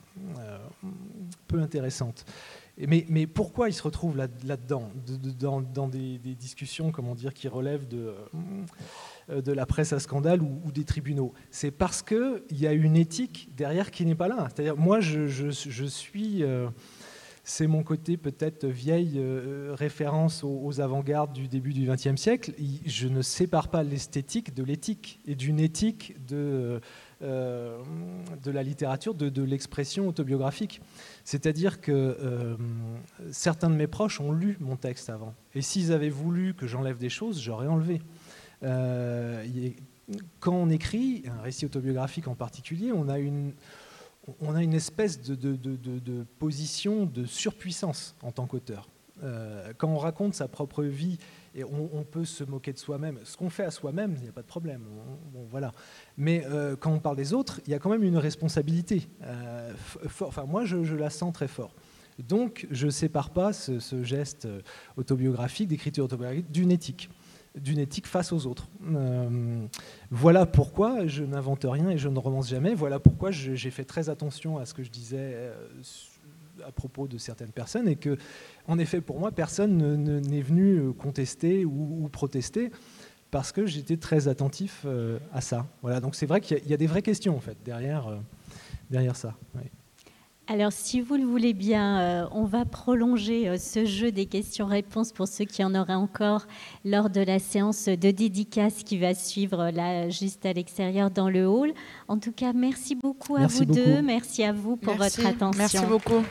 peu intéressantes. Mais, mais, pourquoi ils se retrouvent là-dedans, dans, des, discussions, comment dire, qui relèvent de, de la presse à scandale ou, des tribunaux? C'est parce qu'il y a une éthique derrière qui n'est pas là. C'est-à-dire, moi, je, je suis c'est mon côté peut-être vieille euh, référence aux, avant-gardes du début du XXe siècle. Je ne sépare pas l'esthétique de l'éthique et d'une éthique de, euh, de la littérature, de, l'expression autobiographique. C'est-à-dire que euh, certains de mes proches ont lu mon texte avant. Et s'ils avaient voulu que j'enlève des choses, j'aurais enlevé. quand on écrit, un récit autobiographique en particulier, on a une on a une espèce de, position de surpuissance en tant qu'auteur. Euh, quand on raconte sa propre vie, et on, peut se moquer de soi-même, ce qu'on fait à soi-même, il n'y a pas de problème. voilà. Mais euh, quand on parle des autres, il y a quand même une responsabilité. Euh, enfin, moi, je, la sens très fort. Donc, je ne sépare pas ce geste autobiographique, d'écriture autobiographique, d'une éthique d'une éthique face aux autres. Euh, voilà pourquoi je n'invente rien et je ne romance jamais. Voilà pourquoi j'ai fait très attention à ce que je disais euh, à propos de certaines personnes et que, en effet, pour moi, personne n'est venu contester ou, protester parce que j'étais très attentif euh, à ça. Voilà, donc c'est vrai qu'il y, a des vraies questions en fait derrière, derrière ça. Alors, si vous le voulez bien, euh, on va prolonger euh, ce jeu des questions-réponses pour ceux qui en auraient encore lors de la séance de dédicace qui va suivre là, juste à l'extérieur dans le hall. En tout cas, merci beaucoup à vous deux. Merci à vous pour votre attention. Merci beaucoup.